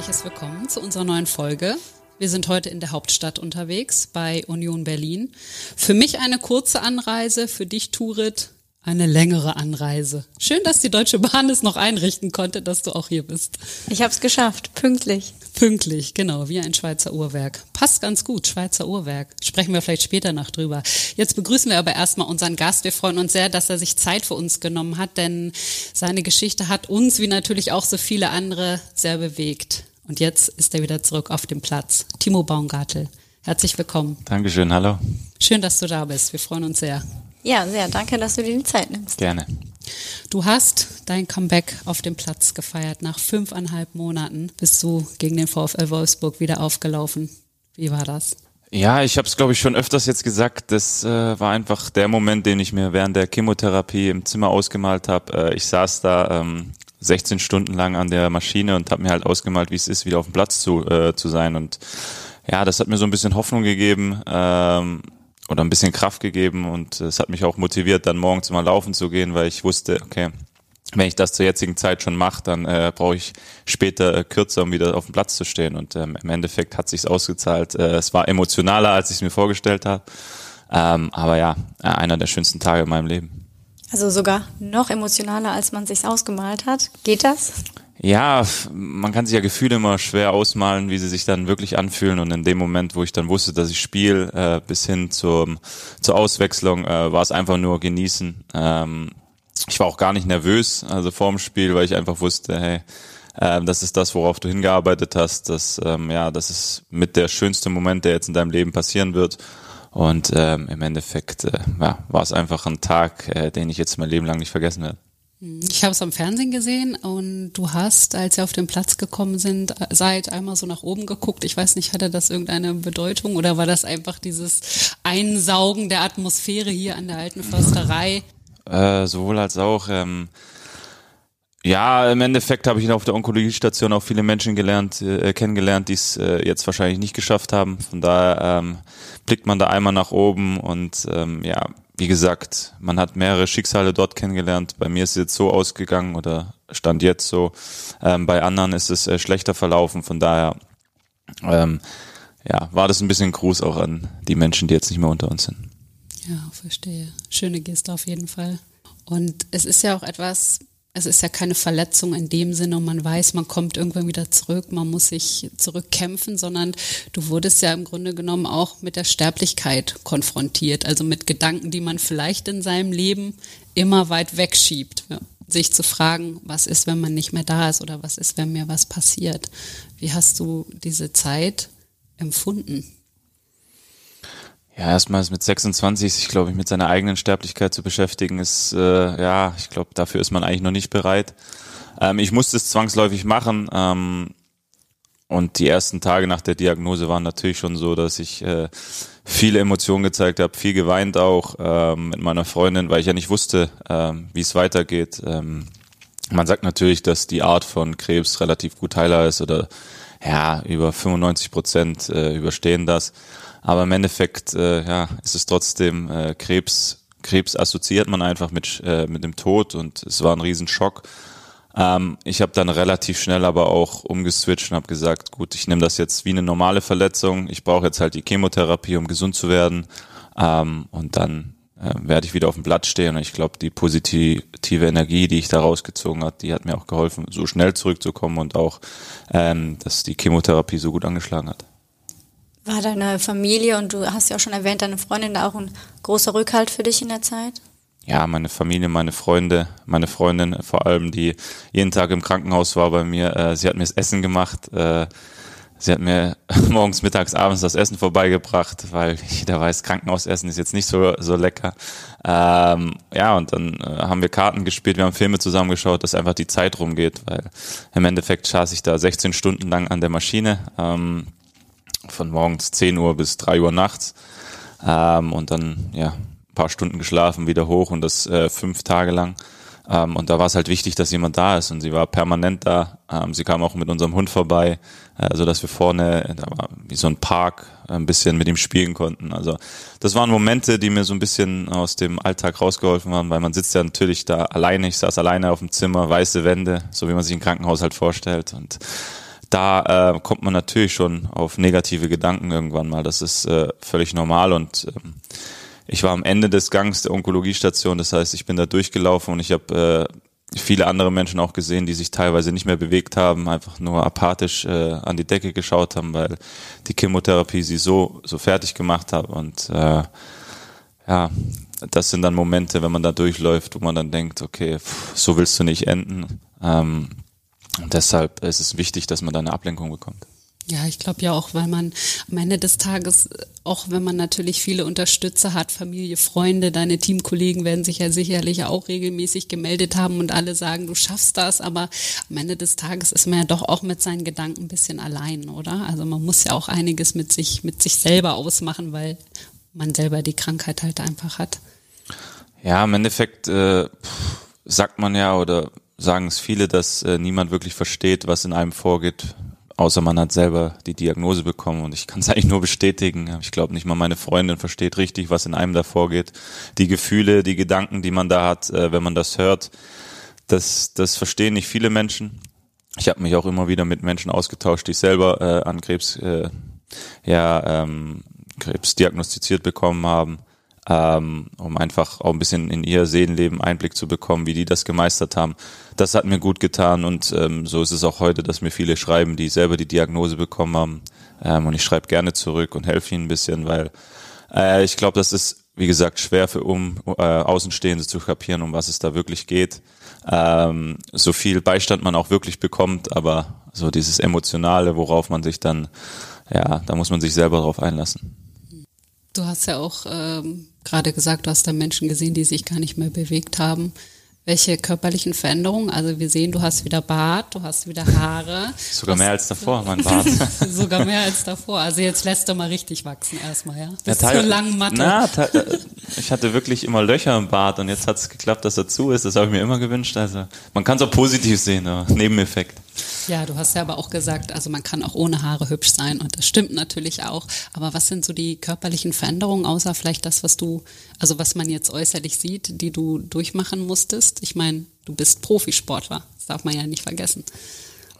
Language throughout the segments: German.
herzliches Willkommen zu unserer neuen Folge. Wir sind heute in der Hauptstadt unterwegs bei Union Berlin. Für mich eine kurze Anreise, für dich, Turit, eine längere Anreise. Schön, dass die Deutsche Bahn es noch einrichten konnte, dass du auch hier bist. Ich habe es geschafft, pünktlich. Pünktlich, genau, wie ein Schweizer Uhrwerk. Passt ganz gut, Schweizer Uhrwerk. Sprechen wir vielleicht später noch drüber. Jetzt begrüßen wir aber erstmal unseren Gast. Wir freuen uns sehr, dass er sich Zeit für uns genommen hat, denn seine Geschichte hat uns, wie natürlich auch so viele andere, sehr bewegt. Und jetzt ist er wieder zurück auf dem Platz. Timo Baumgartel, herzlich willkommen. Dankeschön, hallo. Schön, dass du da bist. Wir freuen uns sehr. Ja, sehr. Danke, dass du dir die Zeit nimmst. Gerne. Du hast dein Comeback auf dem Platz gefeiert. Nach fünfeinhalb Monaten bist du gegen den VfL Wolfsburg wieder aufgelaufen. Wie war das? Ja, ich habe es, glaube ich, schon öfters jetzt gesagt. Das äh, war einfach der Moment, den ich mir während der Chemotherapie im Zimmer ausgemalt habe. Äh, ich saß da ähm, 16 Stunden lang an der Maschine und habe mir halt ausgemalt, wie es ist, wieder auf dem Platz zu, äh, zu sein. Und ja, das hat mir so ein bisschen Hoffnung gegeben. Ähm, oder ein bisschen Kraft gegeben und es hat mich auch motiviert, dann morgens mal laufen zu gehen, weil ich wusste, okay, wenn ich das zur jetzigen Zeit schon mache, dann äh, brauche ich später äh, kürzer, um wieder auf dem Platz zu stehen. Und ähm, im Endeffekt hat sich's ausgezahlt. Äh, es war emotionaler, als ich es mir vorgestellt habe. Ähm, aber ja, äh, einer der schönsten Tage in meinem Leben. Also sogar noch emotionaler, als man sich's ausgemalt hat. Geht das? Ja, man kann sich ja Gefühle immer schwer ausmalen, wie sie sich dann wirklich anfühlen. Und in dem Moment, wo ich dann wusste, dass ich spiele, äh, bis hin zum, zur Auswechslung, äh, war es einfach nur genießen. Ähm, ich war auch gar nicht nervös, also vorm Spiel, weil ich einfach wusste, hey, äh, das ist das, worauf du hingearbeitet hast. Das, ähm, ja, das ist mit der schönste Moment, der jetzt in deinem Leben passieren wird. Und ähm, im Endeffekt äh, ja, war es einfach ein Tag, äh, den ich jetzt mein Leben lang nicht vergessen werde. Ich habe es am Fernsehen gesehen und du hast, als ihr auf den Platz gekommen sind, seid einmal so nach oben geguckt. Ich weiß nicht, hatte das irgendeine Bedeutung oder war das einfach dieses Einsaugen der Atmosphäre hier an der alten Försterei? Äh, sowohl als auch. Ähm, ja, im Endeffekt habe ich auf der Onkologiestation auch viele Menschen gelernt, äh, kennengelernt, die es äh, jetzt wahrscheinlich nicht geschafft haben. Von daher ähm, blickt man da einmal nach oben und ähm, ja, wie gesagt, man hat mehrere Schicksale dort kennengelernt. Bei mir ist es jetzt so ausgegangen oder stand jetzt so. Ähm, bei anderen ist es äh, schlechter verlaufen. Von daher, ähm, ja, war das ein bisschen Gruß auch an die Menschen, die jetzt nicht mehr unter uns sind. Ja, verstehe. Schöne Geste auf jeden Fall. Und es ist ja auch etwas, es ist ja keine Verletzung in dem Sinne und man weiß, man kommt irgendwann wieder zurück, man muss sich zurückkämpfen, sondern du wurdest ja im Grunde genommen auch mit der Sterblichkeit konfrontiert, also mit Gedanken, die man vielleicht in seinem Leben immer weit wegschiebt. Ja. Sich zu fragen, was ist, wenn man nicht mehr da ist oder was ist, wenn mir was passiert. Wie hast du diese Zeit empfunden? Ja, erstmals mit 26 sich, glaube ich, mit seiner eigenen Sterblichkeit zu beschäftigen, ist, äh, ja, ich glaube, dafür ist man eigentlich noch nicht bereit. Ähm, ich musste es zwangsläufig machen. Ähm, und die ersten Tage nach der Diagnose waren natürlich schon so, dass ich äh, viele Emotionen gezeigt habe, viel geweint auch ähm, mit meiner Freundin, weil ich ja nicht wusste, ähm, wie es weitergeht. Ähm, man sagt natürlich, dass die Art von Krebs relativ gut heilbar ist oder ja, über 95 Prozent äh, überstehen das. Aber im Endeffekt, äh, ja, ist es trotzdem äh, Krebs. Krebs assoziiert man einfach mit, äh, mit dem Tod und es war ein Riesenschock. Ähm, ich habe dann relativ schnell aber auch umgeswitcht und habe gesagt, gut, ich nehme das jetzt wie eine normale Verletzung. Ich brauche jetzt halt die Chemotherapie, um gesund zu werden. Ähm, und dann äh, werde ich wieder auf dem Blatt stehen. Und ich glaube, die positive Energie, die ich da rausgezogen hat, die hat mir auch geholfen, so schnell zurückzukommen und auch, ähm, dass die Chemotherapie so gut angeschlagen hat. War deine Familie und du hast ja auch schon erwähnt, deine Freundin da auch ein großer Rückhalt für dich in der Zeit? Ja, meine Familie, meine Freunde, meine Freundin vor allem, die jeden Tag im Krankenhaus war bei mir. Äh, sie hat mir das Essen gemacht. Äh, sie hat mir morgens, mittags, abends das Essen vorbeigebracht, weil jeder weiß, Krankenhausessen ist jetzt nicht so, so lecker. Ähm, ja, und dann äh, haben wir Karten gespielt, wir haben Filme zusammengeschaut, dass einfach die Zeit rumgeht, weil im Endeffekt saß ich da 16 Stunden lang an der Maschine. Ähm, von morgens 10 Uhr bis 3 Uhr nachts ähm, und dann ja ein paar Stunden geschlafen, wieder hoch und das äh, fünf Tage lang. Ähm, und da war es halt wichtig, dass jemand da ist und sie war permanent da. Ähm, sie kam auch mit unserem Hund vorbei, äh, so dass wir vorne, da war wie so ein Park, ein bisschen mit ihm spielen konnten. Also das waren Momente, die mir so ein bisschen aus dem Alltag rausgeholfen haben, weil man sitzt ja natürlich da alleine. Ich saß alleine auf dem Zimmer, weiße Wände, so wie man sich ein Krankenhaus halt vorstellt und da äh, kommt man natürlich schon auf negative Gedanken irgendwann mal. Das ist äh, völlig normal und ähm, ich war am Ende des Gangs der Onkologiestation, das heißt, ich bin da durchgelaufen und ich habe äh, viele andere Menschen auch gesehen, die sich teilweise nicht mehr bewegt haben, einfach nur apathisch äh, an die Decke geschaut haben, weil die Chemotherapie sie so so fertig gemacht hat und äh, ja, das sind dann Momente, wenn man da durchläuft, wo man dann denkt, okay, pff, so willst du nicht enden. Ähm, und deshalb ist es wichtig, dass man da eine Ablenkung bekommt. Ja, ich glaube ja auch, weil man am Ende des Tages, auch wenn man natürlich viele Unterstützer hat, Familie, Freunde, deine Teamkollegen werden sich ja sicherlich auch regelmäßig gemeldet haben und alle sagen, du schaffst das, aber am Ende des Tages ist man ja doch auch mit seinen Gedanken ein bisschen allein, oder? Also man muss ja auch einiges mit sich, mit sich selber ausmachen, weil man selber die Krankheit halt einfach hat. Ja, im Endeffekt äh, sagt man ja oder sagen es viele, dass äh, niemand wirklich versteht, was in einem vorgeht, außer man hat selber die Diagnose bekommen und ich kann es eigentlich nur bestätigen. Ich glaube nicht mal meine Freundin versteht richtig, was in einem da vorgeht. Die Gefühle, die Gedanken, die man da hat, äh, wenn man das hört, das, das verstehen nicht viele Menschen. Ich habe mich auch immer wieder mit Menschen ausgetauscht, die selber äh, an Krebs, äh, ja, ähm, Krebs diagnostiziert bekommen haben ähm, um einfach auch ein bisschen in ihr Seelenleben Einblick zu bekommen, wie die das gemeistert haben. Das hat mir gut getan und ähm, so ist es auch heute, dass mir viele schreiben, die selber die Diagnose bekommen haben ähm, und ich schreibe gerne zurück und helfe ihnen ein bisschen, weil äh, ich glaube, das ist wie gesagt schwer für um äh, Außenstehende zu kapieren, um was es da wirklich geht. Ähm, so viel Beistand man auch wirklich bekommt, aber so dieses emotionale, worauf man sich dann ja, da muss man sich selber drauf einlassen. Du hast ja auch ähm, gerade gesagt, du hast da Menschen gesehen, die sich gar nicht mehr bewegt haben. Welche körperlichen Veränderungen? Also wir sehen, du hast wieder Bart, du hast wieder Haare. Sogar mehr als davor, mein Bart. Sogar mehr als davor. Also jetzt lässt du mal richtig wachsen erstmal, ja? Bis ja, zur langen Matte. Na, ich hatte wirklich immer Löcher im Bart und jetzt hat es geklappt, dass er zu ist. Das habe ich mir immer gewünscht. Also man kann es auch positiv sehen, aber Nebeneffekt. Ja, du hast ja aber auch gesagt, also man kann auch ohne Haare hübsch sein und das stimmt natürlich auch. Aber was sind so die körperlichen Veränderungen, außer vielleicht das, was du, also was man jetzt äußerlich sieht, die du durchmachen musstest? Ich meine, du bist Profisportler, das darf man ja nicht vergessen.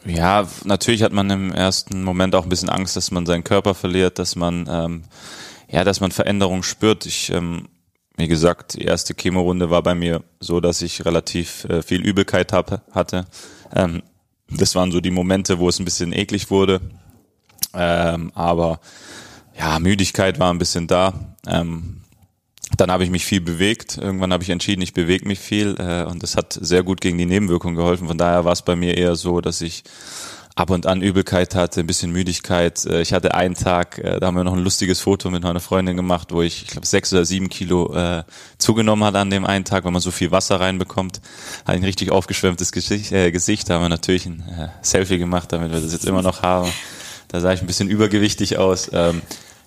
Ja, natürlich hat man im ersten Moment auch ein bisschen Angst, dass man seinen Körper verliert, dass man ähm, ja, dass man Veränderungen spürt. Ich ähm, wie gesagt, die erste Chemorunde war bei mir so, dass ich relativ äh, viel Übelkeit hab, hatte. Ähm, das waren so die Momente, wo es ein bisschen eklig wurde. Ähm, aber ja, Müdigkeit war ein bisschen da. Ähm, dann habe ich mich viel bewegt. Irgendwann habe ich entschieden, ich bewege mich viel äh, und das hat sehr gut gegen die Nebenwirkungen geholfen. Von daher war es bei mir eher so, dass ich ab und an Übelkeit hatte, ein bisschen Müdigkeit. Äh, ich hatte einen Tag, äh, da haben wir noch ein lustiges Foto mit meiner Freundin gemacht, wo ich, ich glaube, sechs oder sieben Kilo äh, zugenommen hatte an dem einen Tag, weil man so viel Wasser reinbekommt. Hatte ein richtig aufgeschwemmtes Gesicht, äh, Gesicht. Da haben wir natürlich ein äh, Selfie gemacht, damit wir das jetzt immer noch haben. Da sah ich ein bisschen übergewichtig aus. Ähm,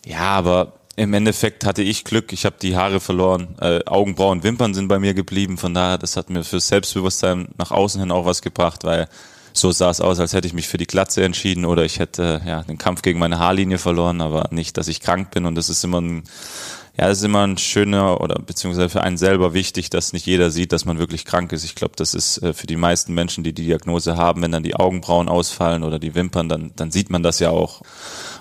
ja, aber im Endeffekt hatte ich Glück, ich habe die Haare verloren, äh, Augenbrauen, Wimpern sind bei mir geblieben, von daher, das hat mir fürs Selbstbewusstsein nach außen hin auch was gebracht, weil so sah es aus, als hätte ich mich für die Glatze entschieden oder ich hätte ja den Kampf gegen meine Haarlinie verloren, aber nicht, dass ich krank bin und das ist immer ein ja, das ist immer ein schöner oder beziehungsweise für einen selber wichtig, dass nicht jeder sieht, dass man wirklich krank ist. Ich glaube, das ist äh, für die meisten Menschen, die die Diagnose haben, wenn dann die Augenbrauen ausfallen oder die Wimpern, dann, dann sieht man das ja auch.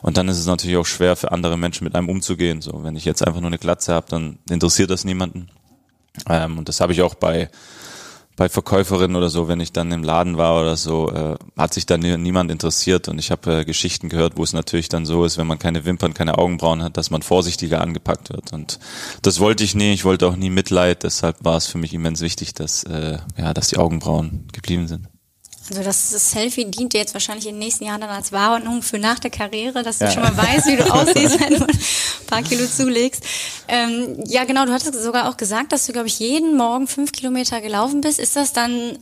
Und dann ist es natürlich auch schwer für andere Menschen mit einem umzugehen. So, wenn ich jetzt einfach nur eine Glatze habe, dann interessiert das niemanden. Ähm, und das habe ich auch bei bei Verkäuferinnen oder so, wenn ich dann im Laden war oder so, äh, hat sich dann niemand interessiert und ich habe äh, Geschichten gehört, wo es natürlich dann so ist, wenn man keine Wimpern, keine Augenbrauen hat, dass man vorsichtiger angepackt wird und das wollte ich nie, ich wollte auch nie Mitleid, deshalb war es für mich immens wichtig, dass äh, ja, dass die Augenbrauen geblieben sind. Also das, das Selfie dient dir jetzt wahrscheinlich in den nächsten Jahren dann als Warnung für nach der Karriere, dass du ja. schon mal weißt, wie du aussiehst, wenn du ein paar Kilo zulegst. Ähm, ja, genau, du hattest sogar auch gesagt, dass du, glaube ich, jeden Morgen fünf Kilometer gelaufen bist. Ist das dann,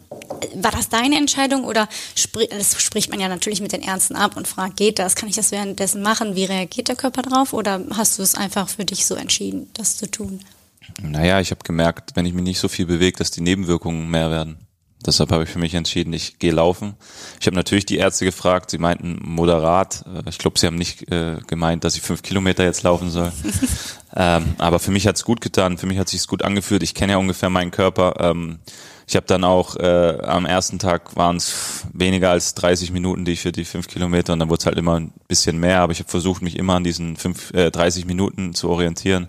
war das deine Entscheidung oder spri das spricht man ja natürlich mit den Ärzten ab und fragt, geht das? Kann ich das währenddessen machen? Wie reagiert der Körper drauf? Oder hast du es einfach für dich so entschieden, das zu tun? Naja, ich habe gemerkt, wenn ich mich nicht so viel bewege, dass die Nebenwirkungen mehr werden. Deshalb habe ich für mich entschieden, ich gehe laufen. Ich habe natürlich die Ärzte gefragt, sie meinten moderat. Äh, ich glaube, sie haben nicht äh, gemeint, dass ich fünf Kilometer jetzt laufen soll. ähm, aber für mich hat es gut getan, für mich hat es sich gut angefühlt. Ich kenne ja ungefähr meinen Körper. Ähm, ich habe dann auch äh, am ersten Tag waren es weniger als 30 Minuten, die ich für die fünf Kilometer und dann wurde es halt immer ein bisschen mehr, aber ich habe versucht, mich immer an diesen fünf, äh, 30 Minuten zu orientieren.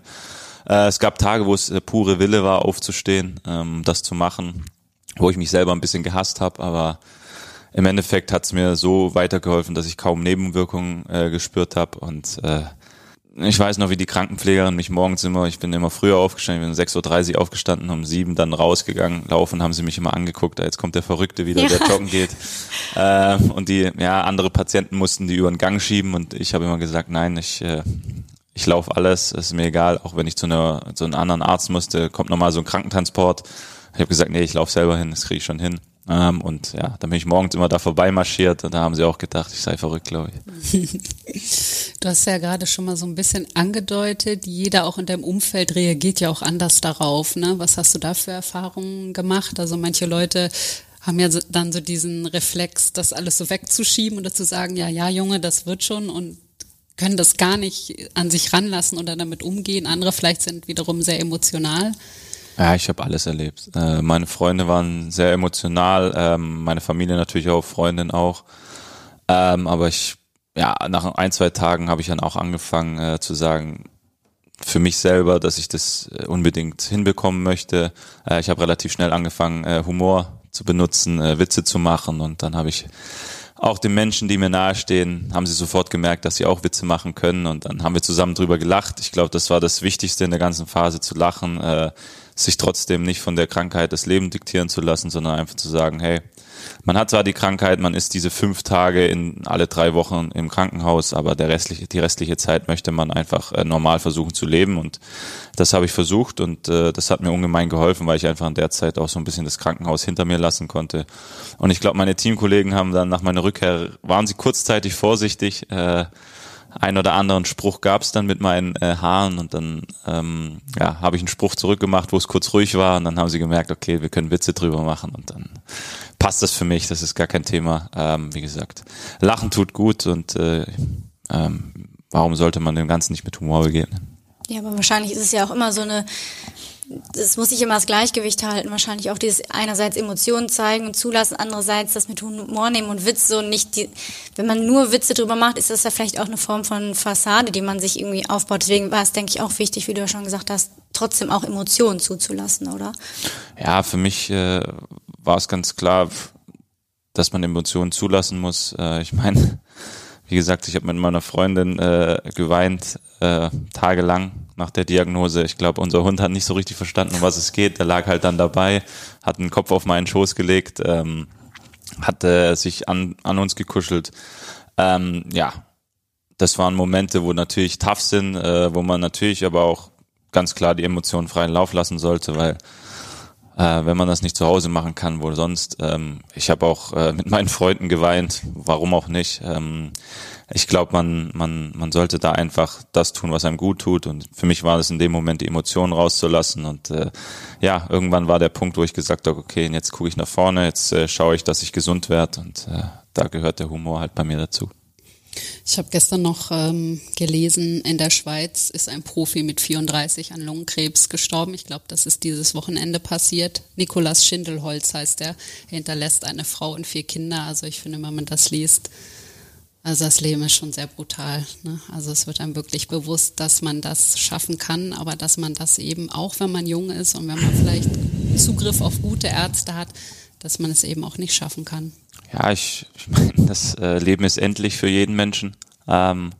Äh, es gab Tage, wo es äh, pure Wille war, aufzustehen, ähm, das zu machen, wo ich mich selber ein bisschen gehasst habe, aber im Endeffekt hat es mir so weitergeholfen, dass ich kaum Nebenwirkungen äh, gespürt habe und äh, ich weiß noch, wie die Krankenpflegerin mich morgens immer, ich bin immer früher aufgestanden, ich bin 6.30 Uhr aufgestanden, um sieben dann rausgegangen, laufen, haben sie mich immer angeguckt, jetzt kommt der Verrückte wieder, ja. der joggen geht. Äh, und die, ja, andere Patienten mussten die über den Gang schieben und ich habe immer gesagt, nein, ich, äh, ich laufe alles, ist mir egal, auch wenn ich zu, einer, zu einem anderen Arzt musste, kommt nochmal so ein Krankentransport. Ich habe gesagt, nee, ich laufe selber hin, das kriege ich schon hin. Ähm, und ja, dann bin ich morgens immer da vorbeimarschiert und da haben sie auch gedacht, ich sei verrückt, glaube ich. du hast ja gerade schon mal so ein bisschen angedeutet, jeder auch in deinem Umfeld reagiert ja auch anders darauf. Ne? Was hast du da für Erfahrungen gemacht? Also manche Leute haben ja dann so diesen Reflex, das alles so wegzuschieben oder zu sagen, ja, ja, Junge, das wird schon und können das gar nicht an sich ranlassen oder damit umgehen. Andere vielleicht sind wiederum sehr emotional. Ja, ich habe alles erlebt. Äh, meine Freunde waren sehr emotional, ähm, meine Familie natürlich auch, Freundin auch. Ähm, aber ich, ja, nach ein, zwei Tagen habe ich dann auch angefangen äh, zu sagen, für mich selber, dass ich das äh, unbedingt hinbekommen möchte. Ich habe relativ schnell angefangen, Humor zu benutzen, Witze zu machen und dann habe ich auch den Menschen, die mir nahestehen, haben sie sofort gemerkt, dass sie auch Witze machen können und dann haben wir zusammen drüber gelacht. Ich glaube, das war das Wichtigste in der ganzen Phase zu lachen. Äh, sich trotzdem nicht von der Krankheit das Leben diktieren zu lassen, sondern einfach zu sagen, hey, man hat zwar die Krankheit, man ist diese fünf Tage in alle drei Wochen im Krankenhaus, aber der restliche, die restliche Zeit möchte man einfach äh, normal versuchen zu leben und das habe ich versucht und äh, das hat mir ungemein geholfen, weil ich einfach in der Zeit auch so ein bisschen das Krankenhaus hinter mir lassen konnte. Und ich glaube, meine Teamkollegen haben dann nach meiner Rückkehr, waren sie kurzzeitig vorsichtig, äh, ein oder anderen Spruch gab es dann mit meinen äh, Haaren und dann ähm, ja, habe ich einen Spruch zurückgemacht, wo es kurz ruhig war und dann haben sie gemerkt, okay, wir können Witze drüber machen und dann passt das für mich, das ist gar kein Thema. Ähm, wie gesagt, Lachen tut gut und äh, ähm, warum sollte man dem Ganzen nicht mit Humor begegnen? Ja, aber wahrscheinlich ist es ja auch immer so eine das muss sich immer das Gleichgewicht halten. Wahrscheinlich auch dieses einerseits Emotionen zeigen und zulassen, andererseits das mit Humor nehmen und Witze so nicht die, wenn man nur Witze drüber macht, ist das ja vielleicht auch eine Form von Fassade, die man sich irgendwie aufbaut. Deswegen war es, denke ich, auch wichtig, wie du ja schon gesagt hast, trotzdem auch Emotionen zuzulassen, oder? Ja, für mich äh, war es ganz klar, dass man Emotionen zulassen muss. Äh, ich meine, wie gesagt, ich habe mit meiner Freundin äh, geweint, äh, tagelang nach der Diagnose. Ich glaube, unser Hund hat nicht so richtig verstanden, um was es geht. Der lag halt dann dabei, hat einen Kopf auf meinen Schoß gelegt, ähm, hat äh, sich an, an uns gekuschelt. Ähm, ja, das waren Momente, wo natürlich tough sind, äh, wo man natürlich aber auch ganz klar die Emotionen freien Lauf lassen sollte, weil äh, wenn man das nicht zu Hause machen kann, wo sonst. Ähm, ich habe auch äh, mit meinen Freunden geweint, warum auch nicht. Ähm, ich glaube, man, man, man sollte da einfach das tun, was einem gut tut. Und für mich war es in dem Moment, die Emotionen rauszulassen. Und äh, ja, irgendwann war der Punkt, wo ich gesagt habe, okay, jetzt gucke ich nach vorne, jetzt äh, schaue ich, dass ich gesund werde. Und äh, da gehört der Humor halt bei mir dazu. Ich habe gestern noch ähm, gelesen, in der Schweiz ist ein Profi mit 34 an Lungenkrebs gestorben. Ich glaube, das ist dieses Wochenende passiert. Nikolas Schindelholz heißt er. Er hinterlässt eine Frau und vier Kinder. Also ich finde, wenn man das liest, also das Leben ist schon sehr brutal. Ne? Also es wird einem wirklich bewusst, dass man das schaffen kann, aber dass man das eben auch, wenn man jung ist und wenn man vielleicht Zugriff auf gute Ärzte hat, dass man es eben auch nicht schaffen kann. Ja, ich, ich meine, das äh, Leben ist endlich für jeden Menschen. Ähm,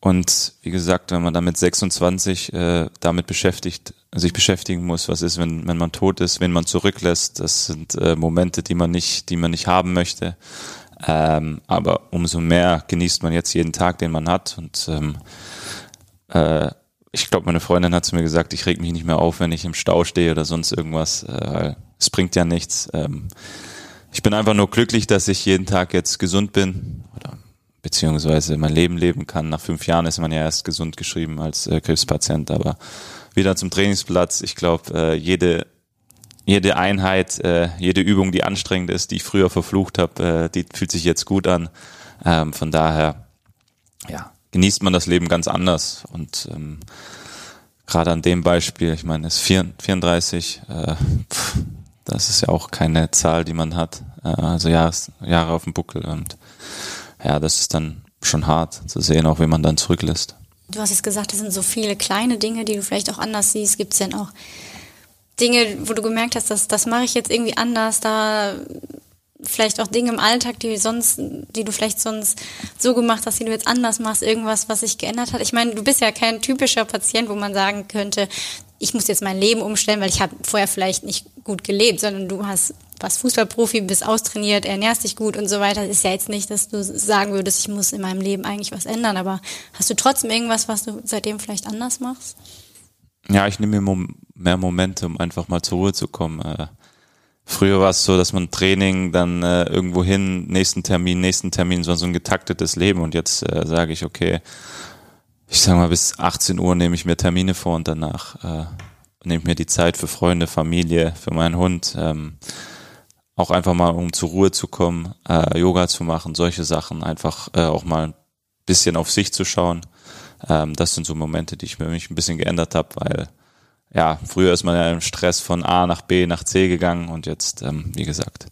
und wie gesagt, wenn man damit 26 äh, damit beschäftigt, sich beschäftigen muss, was ist, wenn, wenn man tot ist, wenn man zurücklässt, das sind äh, Momente, die man nicht, die man nicht haben möchte. Ähm, aber umso mehr genießt man jetzt jeden Tag, den man hat. Und ähm, äh, ich glaube, meine Freundin hat zu mir gesagt, ich reg mich nicht mehr auf, wenn ich im Stau stehe oder sonst irgendwas, äh, es bringt ja nichts. Ähm, ich bin einfach nur glücklich, dass ich jeden Tag jetzt gesund bin oder beziehungsweise mein Leben leben kann. Nach fünf Jahren ist man ja erst gesund geschrieben als äh, Krebspatient, aber wieder zum Trainingsplatz. Ich glaube, äh, jede jede Einheit, äh, jede Übung, die anstrengend ist, die ich früher verflucht habe, äh, die fühlt sich jetzt gut an. Ähm, von daher, ja, genießt man das Leben ganz anders und ähm, gerade an dem Beispiel, ich meine, es ist 34, äh, pff, das ist ja auch keine Zahl, die man hat. Äh, also Jahres, Jahre auf dem Buckel und ja, das ist dann schon hart zu sehen, auch wenn man dann zurücklässt. Du hast jetzt gesagt, das sind so viele kleine Dinge, die du vielleicht auch anders siehst. Gibt es denn auch Dinge, wo du gemerkt hast, dass das mache ich jetzt irgendwie anders, da vielleicht auch Dinge im Alltag, die sonst, die du vielleicht sonst so gemacht hast, die du jetzt anders machst, irgendwas, was sich geändert hat. Ich meine, du bist ja kein typischer Patient, wo man sagen könnte, ich muss jetzt mein Leben umstellen, weil ich habe vorher vielleicht nicht gut gelebt, sondern du hast was Fußballprofi, bist austrainiert, ernährst dich gut und so weiter. Ist ja jetzt nicht, dass du sagen würdest, ich muss in meinem Leben eigentlich was ändern, aber hast du trotzdem irgendwas, was du seitdem vielleicht anders machst? Ja, ich nehme mir mehr Momente, um einfach mal zur Ruhe zu kommen. Äh, früher war es so, dass man Training dann äh, irgendwo hin, nächsten Termin, nächsten Termin, so, so ein getaktetes Leben und jetzt äh, sage ich, okay, ich sag mal, bis 18 Uhr nehme ich mir Termine vor und danach äh, nehme mir die Zeit für Freunde, Familie, für meinen Hund. Ähm, auch einfach mal, um zur Ruhe zu kommen, äh, Yoga zu machen, solche Sachen, einfach äh, auch mal ein bisschen auf sich zu schauen. Ähm, das sind so Momente, die ich mir mich ein bisschen geändert habe, weil ja, früher ist man ja im Stress von A nach B nach C gegangen und jetzt, ähm, wie gesagt,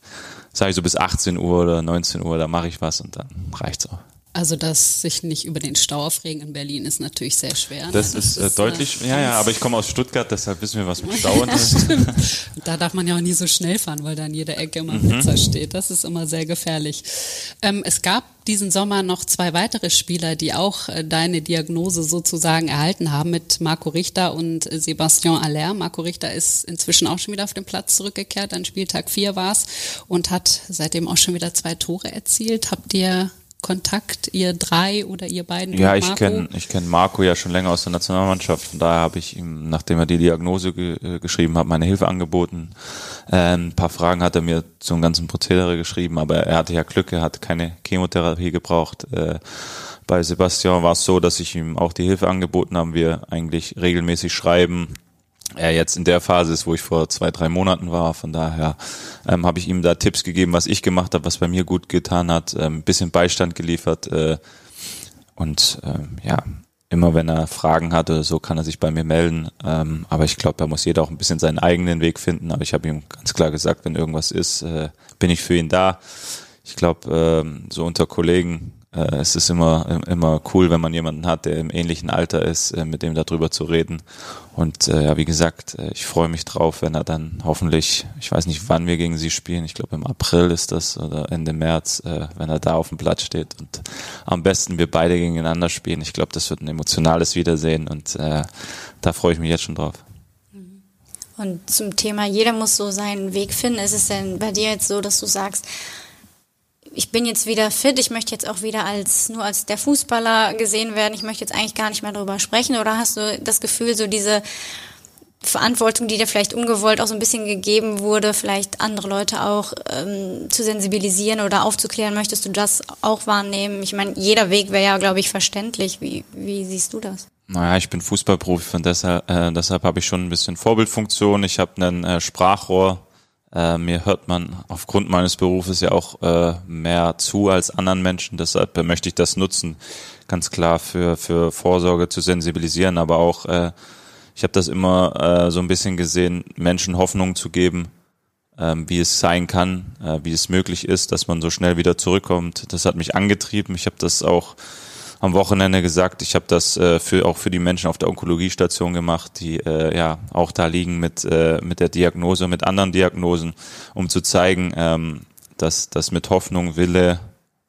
sage ich so bis 18 Uhr oder 19 Uhr, da mache ich was und dann reicht's auch. Also das sich nicht über den Stau aufregen in Berlin ist natürlich sehr schwer. Ne? Das, das, ist, äh, deutlich, äh, ja, ja, aber ich komme aus Stuttgart, deshalb wissen wir, was mit Stau ist. da darf man ja auch nie so schnell fahren, weil da in jeder Ecke immer mhm. Pizza steht. Das ist immer sehr gefährlich. Ähm, es gab diesen Sommer noch zwei weitere Spieler, die auch äh, deine Diagnose sozusagen erhalten haben mit Marco Richter und äh, Sebastian Aller. Marco Richter ist inzwischen auch schon wieder auf den Platz zurückgekehrt, an Spieltag 4 war es und hat seitdem auch schon wieder zwei Tore erzielt. Habt ihr Kontakt, ihr drei oder ihr beiden? Ja, ich kenne ich kenn Marco ja schon länger aus der Nationalmannschaft. Von daher habe ich ihm, nachdem er die Diagnose ge äh, geschrieben hat, meine Hilfe angeboten. Äh, ein paar Fragen hat er mir zum ganzen Prozedere geschrieben, aber er hatte ja Glück, er hat keine Chemotherapie gebraucht. Äh, bei Sebastian war es so, dass ich ihm auch die Hilfe angeboten habe. Wir eigentlich regelmäßig schreiben, er jetzt in der Phase ist, wo ich vor zwei, drei Monaten war. Von daher ähm, habe ich ihm da Tipps gegeben, was ich gemacht habe, was bei mir gut getan hat, ähm, bisschen Beistand geliefert äh, und ähm, ja, immer wenn er Fragen hat oder so, kann er sich bei mir melden. Ähm, aber ich glaube, da muss jeder auch ein bisschen seinen eigenen Weg finden. Aber ich habe ihm ganz klar gesagt, wenn irgendwas ist, äh, bin ich für ihn da. Ich glaube, ähm, so unter Kollegen es ist immer, immer cool, wenn man jemanden hat, der im ähnlichen Alter ist, äh, mit dem darüber zu reden. Und äh, ja, wie gesagt, äh, ich freue mich drauf, wenn er dann hoffentlich, ich weiß nicht, wann wir gegen sie spielen, ich glaube im April ist das oder Ende März, äh, wenn er da auf dem Platz steht und am besten wir beide gegeneinander spielen. Ich glaube, das wird ein emotionales Wiedersehen und äh, da freue ich mich jetzt schon drauf. Und zum Thema, jeder muss so seinen Weg finden. Ist es denn bei dir jetzt so, dass du sagst, ich bin jetzt wieder fit, ich möchte jetzt auch wieder als nur als der Fußballer gesehen werden, ich möchte jetzt eigentlich gar nicht mehr darüber sprechen oder hast du das Gefühl, so diese Verantwortung, die dir vielleicht ungewollt auch so ein bisschen gegeben wurde, vielleicht andere Leute auch ähm, zu sensibilisieren oder aufzuklären, möchtest du das auch wahrnehmen? Ich meine, jeder Weg wäre ja, glaube ich, verständlich. Wie, wie siehst du das? Naja, ich bin Fußballprofi, von deshalb, äh, deshalb habe ich schon ein bisschen Vorbildfunktion. Ich habe einen äh, Sprachrohr äh, mir hört man aufgrund meines Berufes ja auch äh, mehr zu als anderen Menschen. Deshalb äh, möchte ich das nutzen, ganz klar für, für Vorsorge zu sensibilisieren, aber auch, äh, ich habe das immer äh, so ein bisschen gesehen, Menschen Hoffnung zu geben, äh, wie es sein kann, äh, wie es möglich ist, dass man so schnell wieder zurückkommt. Das hat mich angetrieben. Ich habe das auch am Wochenende gesagt, ich habe das äh, für auch für die Menschen auf der Onkologiestation gemacht, die äh, ja auch da liegen mit äh, mit der Diagnose, mit anderen Diagnosen, um zu zeigen, ähm, dass das mit Hoffnung, Wille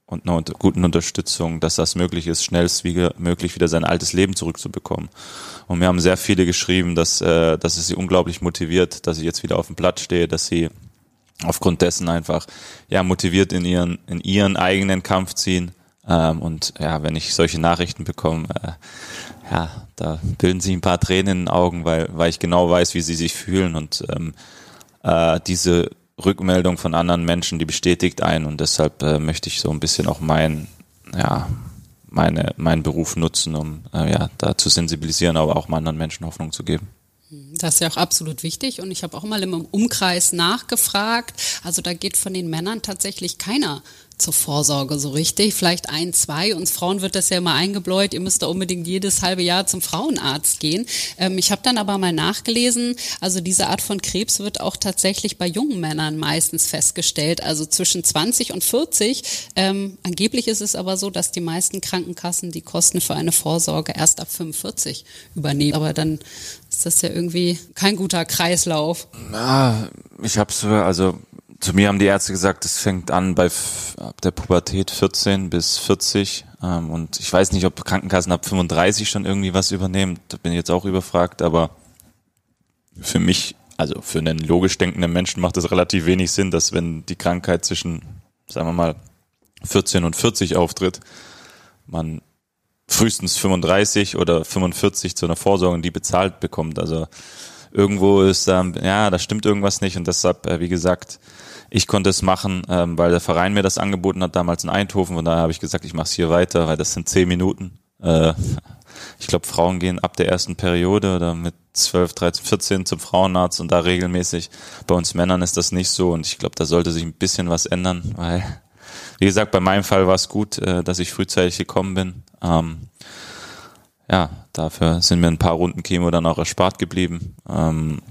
und einer guten Unterstützung, dass das möglich ist, schnellstmöglich wieder sein altes Leben zurückzubekommen. Und mir haben sehr viele geschrieben, dass, äh, dass es sie unglaublich motiviert, dass ich jetzt wieder auf dem Platz stehe, dass sie aufgrund dessen einfach ja motiviert in ihren in ihren eigenen Kampf ziehen ähm, und ja, wenn ich solche Nachrichten bekomme, äh, ja, da bilden sich ein paar Tränen in den Augen, weil, weil ich genau weiß, wie sie sich fühlen und ähm, äh, diese Rückmeldung von anderen Menschen, die bestätigt einen und deshalb äh, möchte ich so ein bisschen auch mein, ja, meine, meinen Beruf nutzen, um äh, ja, da zu sensibilisieren, aber auch anderen Menschen Hoffnung zu geben. Das ist ja auch absolut wichtig und ich habe auch mal im Umkreis nachgefragt. Also da geht von den Männern tatsächlich keiner zur Vorsorge so richtig. Vielleicht ein, zwei. Uns Frauen wird das ja immer eingebläut, ihr müsst da unbedingt jedes halbe Jahr zum Frauenarzt gehen. Ähm, ich habe dann aber mal nachgelesen, also diese Art von Krebs wird auch tatsächlich bei jungen Männern meistens festgestellt, also zwischen 20 und 40. Ähm, angeblich ist es aber so, dass die meisten Krankenkassen die Kosten für eine Vorsorge erst ab 45 übernehmen. Aber dann ist das ja irgendwie kein guter Kreislauf. Na, ich habe so, also zu mir haben die Ärzte gesagt, es fängt an bei ab der Pubertät 14 bis 40 ähm, und ich weiß nicht, ob Krankenkassen ab 35 schon irgendwie was übernehmen. Da bin ich jetzt auch überfragt, aber für mich, also für einen logisch denkenden Menschen macht es relativ wenig Sinn, dass wenn die Krankheit zwischen, sagen wir mal, 14 und 40 auftritt, man frühestens 35 oder 45 zu einer Vorsorge, die bezahlt bekommt. Also irgendwo ist da, ja, da stimmt irgendwas nicht und deshalb, äh, wie gesagt, ich konnte es machen, ähm, weil der Verein mir das angeboten hat, damals in Eindhoven. Von daher habe ich gesagt, ich mache es hier weiter, weil das sind zehn Minuten. Äh, ich glaube, Frauen gehen ab der ersten Periode oder mit 12, 13, 14 zum Frauenarzt und da regelmäßig. Bei uns Männern ist das nicht so und ich glaube, da sollte sich ein bisschen was ändern, weil, wie gesagt, bei meinem Fall war es gut, äh, dass ich frühzeitig gekommen bin. Ähm, ja, dafür sind mir ein paar Runden Chemo dann auch erspart geblieben. Ähm,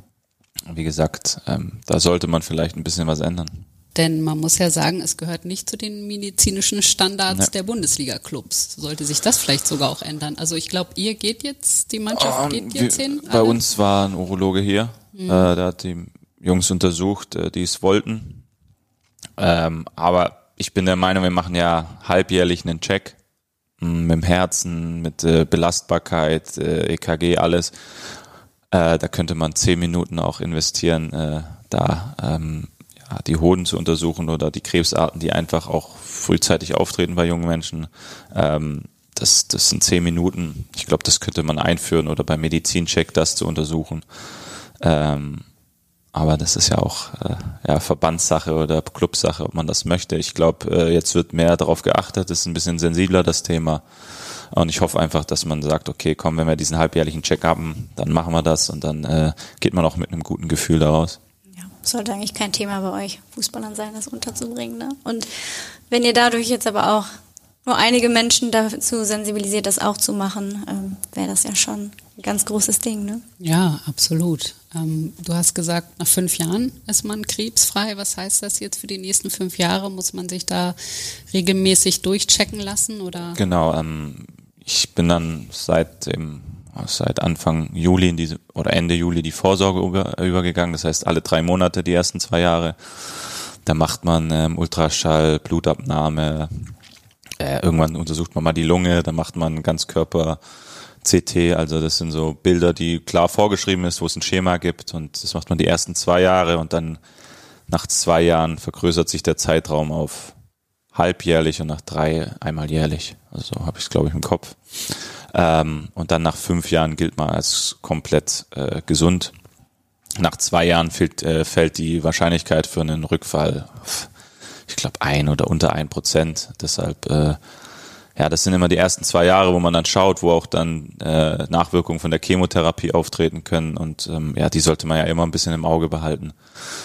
wie gesagt, ähm, da sollte man vielleicht ein bisschen was ändern. Denn man muss ja sagen, es gehört nicht zu den medizinischen Standards ja. der Bundesliga-Clubs. Sollte sich das vielleicht sogar auch ändern? Also ich glaube, ihr geht jetzt, die Mannschaft oh, geht jetzt wir, hin. Bei uns war ein Urologe hier, mhm. äh, der hat die Jungs untersucht, äh, die es wollten. Ähm, aber ich bin der Meinung, wir machen ja halbjährlich einen Check mm, mit dem Herzen, mit äh, Belastbarkeit, äh, EKG, alles. Äh, da könnte man zehn Minuten auch investieren, äh, da ähm, ja, die Hoden zu untersuchen oder die Krebsarten, die einfach auch frühzeitig auftreten bei jungen Menschen. Ähm, das, das sind zehn Minuten. Ich glaube, das könnte man einführen oder beim Medizincheck das zu untersuchen. Ähm, aber das ist ja auch äh, ja, Verbandssache oder Clubsache, ob man das möchte. Ich glaube, äh, jetzt wird mehr darauf geachtet, ist ein bisschen sensibler das Thema. Und ich hoffe einfach, dass man sagt, okay, komm, wenn wir diesen halbjährlichen Check haben, dann machen wir das und dann äh, geht man auch mit einem guten Gefühl daraus. Ja, sollte eigentlich kein Thema bei euch Fußballern sein, das unterzubringen. Ne? Und wenn ihr dadurch jetzt aber auch nur einige Menschen dazu sensibilisiert, das auch zu machen, ähm, wäre das ja schon ein ganz großes Ding. Ne? Ja, absolut. Ähm, du hast gesagt, nach fünf Jahren ist man krebsfrei. Was heißt das jetzt für die nächsten fünf Jahre? Muss man sich da regelmäßig durchchecken lassen? Oder? Genau, ähm, ich bin dann seit dem seit Anfang Juli in diese oder Ende Juli die Vorsorge über, übergegangen. Das heißt alle drei Monate die ersten zwei Jahre. Da macht man ähm, Ultraschall, Blutabnahme. Äh, irgendwann untersucht man mal die Lunge. Da macht man Ganzkörper CT. Also das sind so Bilder, die klar vorgeschrieben ist, wo es ein Schema gibt. Und das macht man die ersten zwei Jahre und dann nach zwei Jahren vergrößert sich der Zeitraum auf halbjährlich und nach drei einmal jährlich. Also so habe ich es, glaube ich, im Kopf. Ähm, und dann nach fünf Jahren gilt man als komplett äh, gesund. Nach zwei Jahren fällt, äh, fällt die Wahrscheinlichkeit für einen Rückfall, ich glaube, ein oder unter ein Prozent. Deshalb, äh, ja, das sind immer die ersten zwei Jahre, wo man dann schaut, wo auch dann äh, Nachwirkungen von der Chemotherapie auftreten können. Und ähm, ja, die sollte man ja immer ein bisschen im Auge behalten.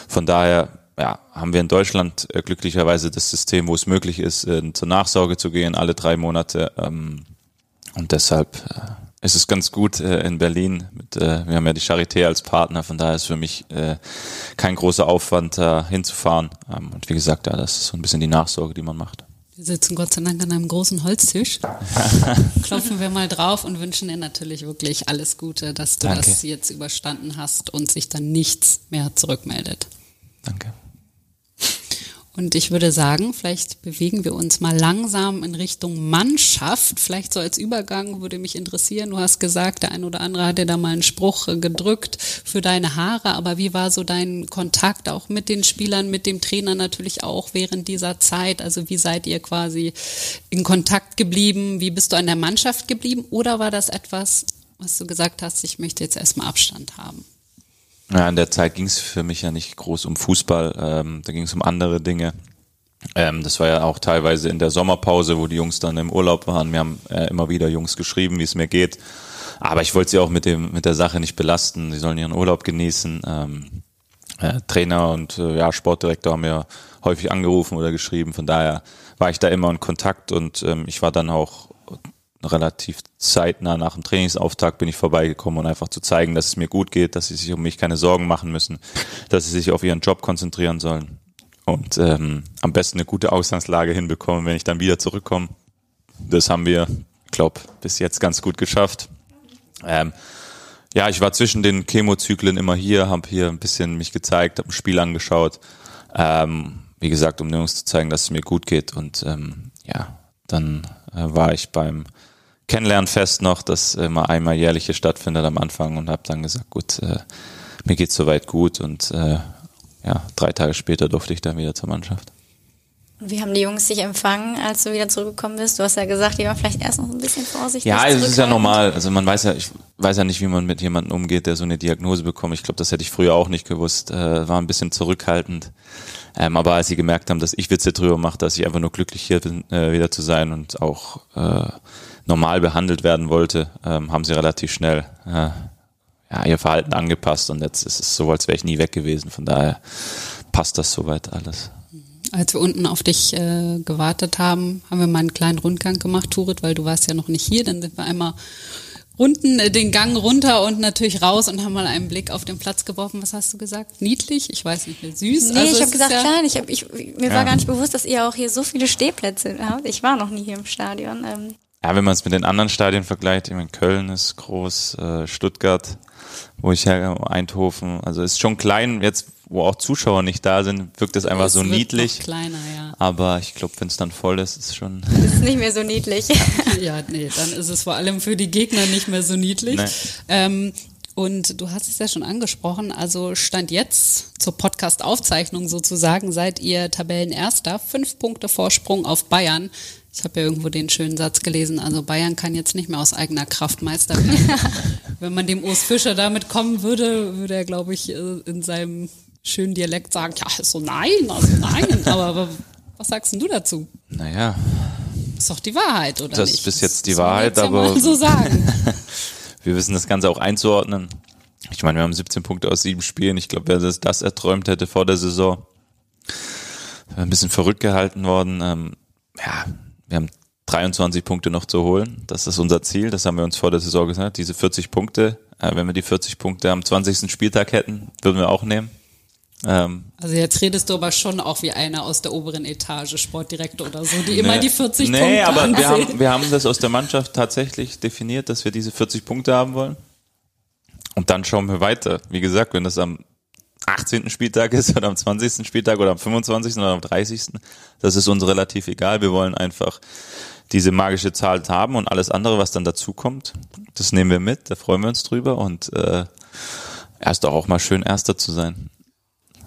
Von daher ja, haben wir in Deutschland äh, glücklicherweise das System, wo es möglich ist, äh, zur Nachsorge zu gehen, alle drei Monate. Ähm, und deshalb äh, ist es ganz gut äh, in Berlin. Mit, äh, wir haben ja die Charité als Partner, von daher ist für mich äh, kein großer Aufwand, da hinzufahren. Ähm, und wie gesagt, ja, das ist so ein bisschen die Nachsorge, die man macht. Wir sitzen Gott sei Dank an einem großen Holztisch. Klopfen wir mal drauf und wünschen dir natürlich wirklich alles Gute, dass du Danke. das jetzt überstanden hast und sich dann nichts mehr zurückmeldet. Danke. Und ich würde sagen, vielleicht bewegen wir uns mal langsam in Richtung Mannschaft. Vielleicht so als Übergang würde mich interessieren. Du hast gesagt, der ein oder andere hat dir da mal einen Spruch äh, gedrückt für deine Haare. Aber wie war so dein Kontakt auch mit den Spielern, mit dem Trainer natürlich auch während dieser Zeit? Also wie seid ihr quasi in Kontakt geblieben? Wie bist du an der Mannschaft geblieben? Oder war das etwas, was du gesagt hast, ich möchte jetzt erstmal Abstand haben? Ja, in der Zeit ging es für mich ja nicht groß um Fußball, ähm, da ging es um andere Dinge. Ähm, das war ja auch teilweise in der Sommerpause, wo die Jungs dann im Urlaub waren. Wir haben äh, immer wieder Jungs geschrieben, wie es mir geht. Aber ich wollte sie auch mit dem mit der Sache nicht belasten. Sie sollen ihren Urlaub genießen. Ähm, äh, Trainer und äh, ja, Sportdirektor haben mir häufig angerufen oder geschrieben. Von daher war ich da immer in Kontakt und ähm, ich war dann auch relativ zeitnah nach dem Trainingsauftakt bin ich vorbeigekommen und einfach zu zeigen, dass es mir gut geht, dass sie sich um mich keine Sorgen machen müssen, dass sie sich auf ihren Job konzentrieren sollen und ähm, am besten eine gute Ausgangslage hinbekommen, wenn ich dann wieder zurückkomme. Das haben wir, glaube bis jetzt ganz gut geschafft. Ähm, ja, ich war zwischen den Chemozyklen immer hier, habe hier ein bisschen mich gezeigt, habe ein Spiel angeschaut. Ähm, wie gesagt, um Jungs zu zeigen, dass es mir gut geht. Und ähm, ja, dann äh, war ich beim Kennenlernfest noch, das immer einmal jährlich hier stattfindet am Anfang und habe dann gesagt, gut, äh, mir geht's soweit gut und äh, ja, drei Tage später durfte ich dann wieder zur Mannschaft. Wie haben die Jungs dich empfangen, als du wieder zurückgekommen bist? Du hast ja gesagt, die waren vielleicht erst noch ein bisschen vorsichtig. Ja, es ist ja normal. Also man weiß ja, ich weiß ja nicht, wie man mit jemandem umgeht, der so eine Diagnose bekommt. Ich glaube, das hätte ich früher auch nicht gewusst. Äh, war ein bisschen zurückhaltend. Ähm, aber als sie gemerkt haben, dass ich Witze drüber mache, dass ich einfach nur glücklich hier bin, äh, wieder zu sein und auch äh, normal behandelt werden wollte, ähm, haben sie relativ schnell äh, ja, ihr Verhalten angepasst und jetzt ist es so, als wäre ich nie weg gewesen. Von daher passt das soweit alles. Als wir unten auf dich äh, gewartet haben, haben wir mal einen kleinen Rundgang gemacht, Turit, weil du warst ja noch nicht hier. Dann sind wir einmal unten äh, den Gang runter und natürlich raus und haben mal einen Blick auf den Platz geworfen. Was hast du gesagt? Niedlich? Ich weiß nicht mehr. Süß? Nee, also ich habe gesagt ja klein. Ich hab, ich, mir ja. war gar nicht bewusst, dass ihr auch hier so viele Stehplätze habt. Ich war noch nie hier im Stadion. Ähm. Ja, wenn man es mit den anderen Stadien vergleicht, ich meine, Köln ist groß, äh, Stuttgart, wo ich her, Eindhoven, also ist schon klein. Jetzt wo auch Zuschauer nicht da sind, wirkt es einfach es so niedlich. kleiner, ja. Aber ich glaube, wenn es dann voll ist, ist es schon. ist nicht mehr so niedlich. ja, nee, dann ist es vor allem für die Gegner nicht mehr so niedlich. Nee. Ähm, und du hast es ja schon angesprochen, also Stand jetzt zur Podcast-Aufzeichnung sozusagen, seid ihr Tabellenerster, fünf Punkte Vorsprung auf Bayern. Ich habe ja irgendwo den schönen Satz gelesen, also Bayern kann jetzt nicht mehr aus eigener Kraft Meister werden. Wenn man dem Urs Fischer damit kommen würde, würde er, glaube ich, äh, in seinem schönen Dialekt sagen, ja, so nein, also nein. aber, aber was sagst denn du dazu? Naja. Ist doch die Wahrheit, oder das nicht? Das ist bis jetzt die das Wahrheit, ja aber. so sagen. wir wissen das Ganze auch einzuordnen. Ich meine, wir haben 17 Punkte aus sieben Spielen. Ich glaube, wer das, das erträumt hätte vor der Saison, wäre ein bisschen verrückt gehalten worden. Ähm, ja, wir haben 23 Punkte noch zu holen. Das ist unser Ziel. Das haben wir uns vor der Saison gesagt. Diese 40 Punkte, äh, wenn wir die 40 Punkte am 20. Spieltag hätten, würden wir auch nehmen. Ähm, also jetzt redest du aber schon auch wie einer aus der oberen Etage, Sportdirektor oder so, die immer die 40 nee, Punkte Nee, aber ansehen. wir haben, wir haben das aus der Mannschaft tatsächlich definiert, dass wir diese 40 Punkte haben wollen. Und dann schauen wir weiter. Wie gesagt, wenn das am 18. Spieltag ist oder am 20. Spieltag oder am 25. oder am 30. Das ist uns relativ egal. Wir wollen einfach diese magische Zahl haben und alles andere, was dann dazu kommt, das nehmen wir mit, da freuen wir uns drüber und äh, erst auch mal schön Erster zu sein.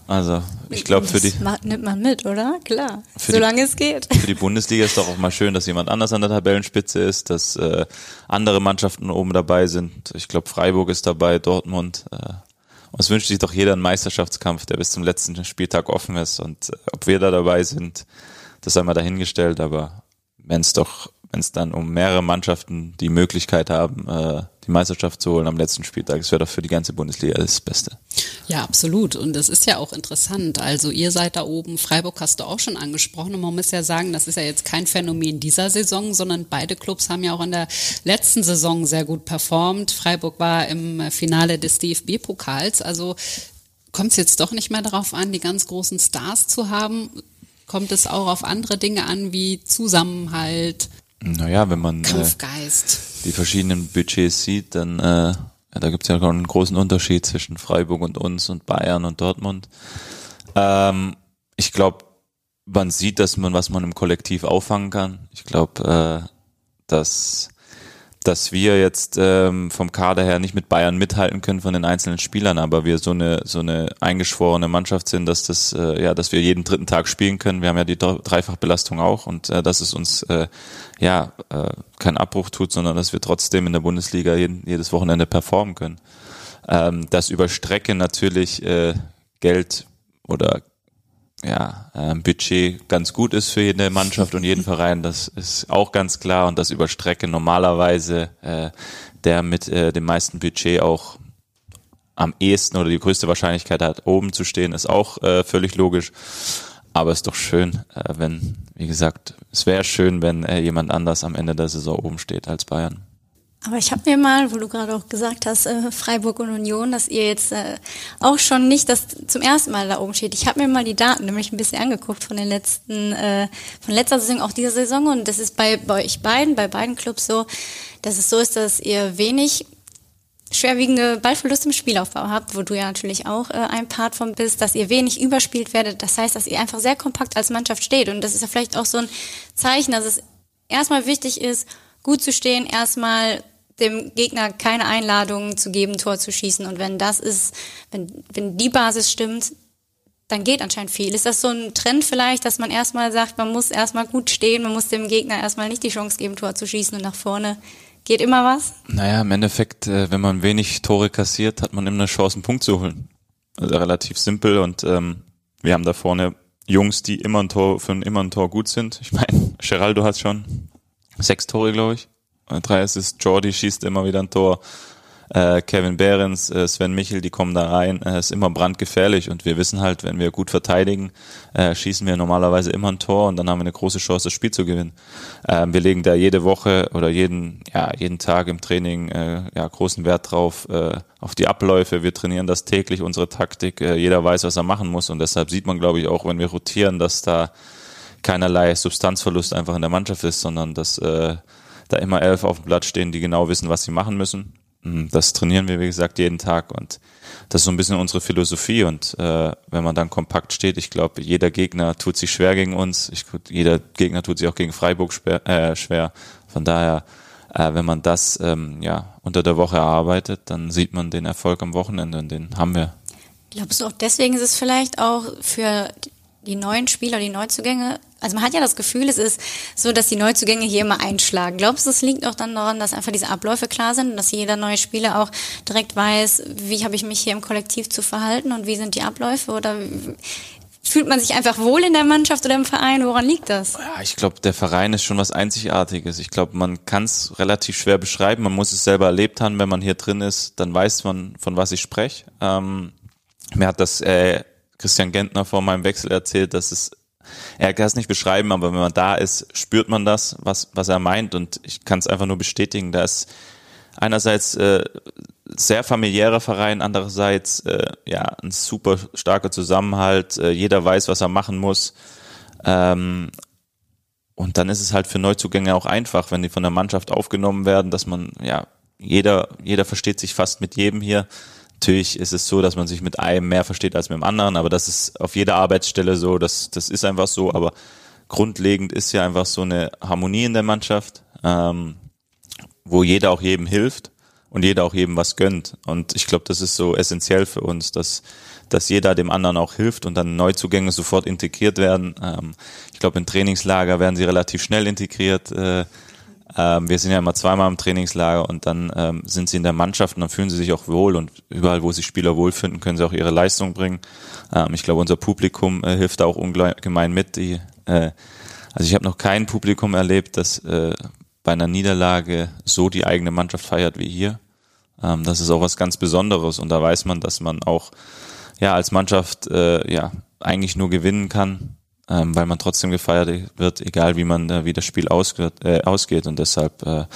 Also ich glaube für die nimmt man mit, oder? Klar, solange es geht. Für die Bundesliga ist doch auch mal schön, dass jemand anders an der Tabellenspitze ist, dass äh, andere Mannschaften oben dabei sind. Ich glaube Freiburg ist dabei, Dortmund. Äh, und es wünscht sich doch jeder einen Meisterschaftskampf, der bis zum letzten Spieltag offen ist. Und äh, ob wir da dabei sind, das sei mal dahingestellt. Aber wenn es doch wenn es dann um mehrere Mannschaften die Möglichkeit haben, äh, die Meisterschaft zu holen am letzten Spieltag. Das wäre doch für die ganze Bundesliga das Beste. Ja, absolut. Und das ist ja auch interessant. Also ihr seid da oben, Freiburg hast du auch schon angesprochen. Und man muss ja sagen, das ist ja jetzt kein Phänomen dieser Saison, sondern beide Clubs haben ja auch in der letzten Saison sehr gut performt. Freiburg war im Finale des DFB-Pokals. Also kommt es jetzt doch nicht mehr darauf an, die ganz großen Stars zu haben? Kommt es auch auf andere Dinge an, wie Zusammenhalt, naja, wenn man äh, die verschiedenen Budgets sieht, dann äh, ja, da gibt es ja einen großen Unterschied zwischen Freiburg und uns und Bayern und Dortmund. Ähm, ich glaube, man sieht, dass man, was man im Kollektiv auffangen kann. Ich glaube, äh, dass dass wir jetzt ähm, vom Kader her nicht mit Bayern mithalten können von den einzelnen Spielern, aber wir so eine so eine eingeschworene Mannschaft sind, dass das äh, ja, dass wir jeden dritten Tag spielen können. Wir haben ja die Dreifachbelastung auch und äh, dass es uns äh, ja äh, keinen Abbruch tut, sondern dass wir trotzdem in der Bundesliga jeden, jedes Wochenende performen können. Ähm, dass über Strecke natürlich äh, Geld oder ja, ähm, Budget ganz gut ist für jede Mannschaft und jeden Verein, das ist auch ganz klar und dass über Strecke normalerweise äh, der mit äh, dem meisten Budget auch am ehesten oder die größte Wahrscheinlichkeit hat, oben zu stehen, ist auch äh, völlig logisch. aber es ist doch schön, äh, wenn, wie gesagt, es wäre schön, wenn äh, jemand anders am Ende der Saison oben steht als Bayern. Aber ich habe mir mal, wo du gerade auch gesagt hast, äh, Freiburg und Union, dass ihr jetzt äh, auch schon nicht das zum ersten Mal da oben steht. Ich habe mir mal die Daten nämlich ein bisschen angeguckt von den letzten, äh, von letzter Saison, auch dieser Saison. Und das ist bei, bei euch beiden, bei beiden Clubs so, dass es so ist, dass ihr wenig schwerwiegende Ballverluste im Spielaufbau habt, wo du ja natürlich auch äh, ein Part von bist, dass ihr wenig überspielt werdet. Das heißt, dass ihr einfach sehr kompakt als Mannschaft steht. Und das ist ja vielleicht auch so ein Zeichen, dass es erstmal wichtig ist, gut zu stehen, erstmal dem Gegner keine Einladung zu geben, Tor zu schießen. Und wenn das ist, wenn, wenn die Basis stimmt, dann geht anscheinend viel. Ist das so ein Trend vielleicht, dass man erstmal sagt, man muss erstmal gut stehen, man muss dem Gegner erstmal nicht die Chance geben, Tor zu schießen und nach vorne geht immer was? Naja, im Endeffekt, äh, wenn man wenig Tore kassiert, hat man immer eine Chance, einen Punkt zu holen. Also relativ simpel und ähm, wir haben da vorne Jungs, die immer ein Tor, für immer ein Tor gut sind. Ich meine, Geraldo hat schon sechs Tore, glaube ich. Drei ist Jordi schießt immer wieder ein Tor. Äh, Kevin Behrens, äh, Sven Michel, die kommen da rein. Äh, ist immer brandgefährlich und wir wissen halt, wenn wir gut verteidigen, äh, schießen wir normalerweise immer ein Tor und dann haben wir eine große Chance, das Spiel zu gewinnen. Ähm, wir legen da jede Woche oder jeden, ja, jeden Tag im Training äh, ja, großen Wert drauf, äh, auf die Abläufe. Wir trainieren das täglich, unsere Taktik. Äh, jeder weiß, was er machen muss und deshalb sieht man, glaube ich, auch, wenn wir rotieren, dass da keinerlei Substanzverlust einfach in der Mannschaft ist, sondern dass äh, da immer elf auf dem Blatt stehen, die genau wissen, was sie machen müssen. Mm, das trainieren wir, wie gesagt, jeden Tag und das ist so ein bisschen unsere Philosophie und äh, wenn man dann kompakt steht, ich glaube, jeder Gegner tut sich schwer gegen uns, ich, jeder Gegner tut sich auch gegen Freiburg schwer. Äh, schwer. Von daher, äh, wenn man das ähm, ja unter der Woche erarbeitet, dann sieht man den Erfolg am Wochenende und den haben wir. Glaubst du auch deswegen ist es vielleicht auch für die neuen Spieler, die Neuzugänge, also man hat ja das Gefühl, es ist so, dass die Neuzugänge hier immer einschlagen. Glaubst du, es liegt auch dann daran, dass einfach diese Abläufe klar sind und dass jeder neue Spieler auch direkt weiß, wie habe ich mich hier im Kollektiv zu verhalten und wie sind die Abläufe oder fühlt man sich einfach wohl in der Mannschaft oder im Verein? Woran liegt das? Ja, ich glaube, der Verein ist schon was Einzigartiges. Ich glaube, man kann es relativ schwer beschreiben. Man muss es selber erlebt haben. Wenn man hier drin ist, dann weiß man, von was ich spreche. Ähm, mir hat das äh, Christian Gentner vor meinem Wechsel erzählt, dass es, er kann es nicht beschreiben, aber wenn man da ist, spürt man das, was, was er meint und ich kann es einfach nur bestätigen, da ist einerseits äh, sehr familiärer Verein, andererseits äh, ja ein super starker Zusammenhalt, äh, jeder weiß, was er machen muss. Ähm, und dann ist es halt für Neuzugänge auch einfach, wenn die von der Mannschaft aufgenommen werden, dass man, ja, jeder, jeder versteht sich fast mit jedem hier. Natürlich ist es so, dass man sich mit einem mehr versteht als mit dem anderen, aber das ist auf jeder Arbeitsstelle so, das, das ist einfach so, aber grundlegend ist ja einfach so eine Harmonie in der Mannschaft, ähm, wo jeder auch jedem hilft und jeder auch jedem was gönnt. Und ich glaube, das ist so essentiell für uns, dass, dass jeder dem anderen auch hilft und dann Neuzugänge sofort integriert werden. Ähm, ich glaube, in Trainingslager werden sie relativ schnell integriert. Äh, ähm, wir sind ja immer zweimal im Trainingslager und dann ähm, sind sie in der Mannschaft und dann fühlen sie sich auch wohl und überall, wo sich Spieler wohlfinden, können sie auch ihre Leistung bringen. Ähm, ich glaube, unser Publikum äh, hilft da auch ungemein mit. Die, äh, also ich habe noch kein Publikum erlebt, das äh, bei einer Niederlage so die eigene Mannschaft feiert wie hier. Ähm, das ist auch was ganz Besonderes und da weiß man, dass man auch ja als Mannschaft äh, ja eigentlich nur gewinnen kann ähm, weil man trotzdem gefeiert wird, egal wie man äh, wie das Spiel ausgeht, äh, ausgeht. Und deshalb, äh,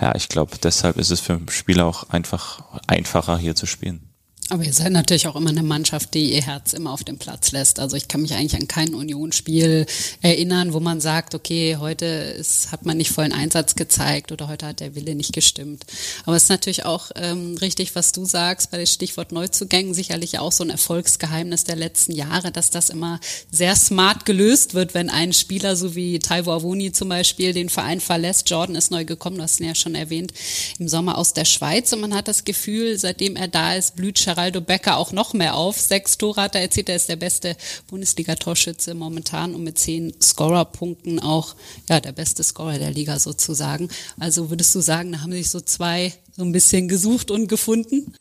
ja, ich glaube, deshalb ist es für Spieler auch einfach einfacher hier zu spielen. Aber ihr seid natürlich auch immer eine Mannschaft, die ihr Herz immer auf dem Platz lässt. Also ich kann mich eigentlich an kein Unionsspiel erinnern, wo man sagt, okay, heute ist, hat man nicht vollen Einsatz gezeigt oder heute hat der Wille nicht gestimmt. Aber es ist natürlich auch ähm, richtig, was du sagst, bei dem Stichwort Neuzugängen sicherlich auch so ein Erfolgsgeheimnis der letzten Jahre, dass das immer sehr smart gelöst wird, wenn ein Spieler so wie Taiwo Avoni zum Beispiel den Verein verlässt. Jordan ist neu gekommen, du hast ihn ja schon erwähnt, im Sommer aus der Schweiz und man hat das Gefühl, seitdem er da ist, blüht Geraldo Becker auch noch mehr auf. Sechs Tore hat er erzielt. Er ist der beste Bundesliga-Torschütze momentan und mit zehn Scorerpunkten auch ja der beste Scorer der Liga sozusagen. Also würdest du sagen, da haben sich so zwei so ein bisschen gesucht und gefunden?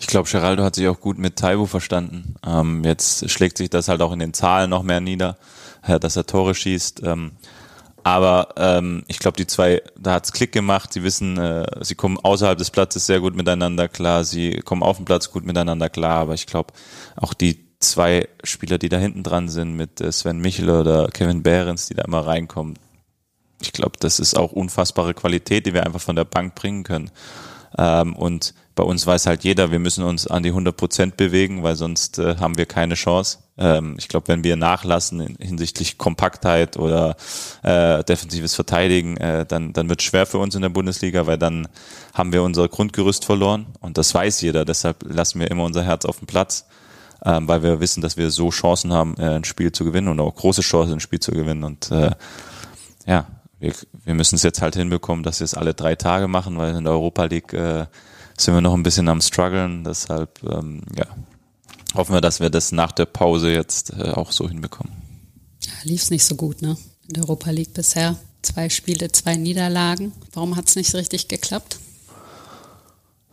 Ich glaube, Geraldo hat sich auch gut mit Taiwo verstanden. Ähm, jetzt schlägt sich das halt auch in den Zahlen noch mehr nieder, dass er Tore schießt. Ähm, aber ähm, ich glaube, die zwei, da hat's Klick gemacht. Sie wissen, äh, sie kommen außerhalb des Platzes sehr gut miteinander klar. Sie kommen auf dem Platz gut miteinander klar. Aber ich glaube, auch die zwei Spieler, die da hinten dran sind, mit äh, Sven Michel oder Kevin Behrens, die da immer reinkommen. Ich glaube, das ist auch unfassbare Qualität, die wir einfach von der Bank bringen können. Ähm, und bei uns weiß halt jeder, wir müssen uns an die 100 Prozent bewegen, weil sonst äh, haben wir keine Chance. Ähm, ich glaube, wenn wir nachlassen in, hinsichtlich Kompaktheit oder äh, defensives Verteidigen, äh, dann, dann wird es schwer für uns in der Bundesliga, weil dann haben wir unser Grundgerüst verloren und das weiß jeder. Deshalb lassen wir immer unser Herz auf dem Platz, ähm, weil wir wissen, dass wir so Chancen haben, äh, ein Spiel zu gewinnen und auch große Chancen, ein Spiel zu gewinnen. Und äh, ja, wir, wir müssen es jetzt halt hinbekommen, dass wir es alle drei Tage machen, weil in der Europa League äh, sind wir noch ein bisschen am struggeln. Deshalb ähm, ja, hoffen wir, dass wir das nach der Pause jetzt äh, auch so hinbekommen. Lief es nicht so gut, ne? In der Europa League bisher. Zwei Spiele, zwei Niederlagen. Warum hat es nicht richtig geklappt?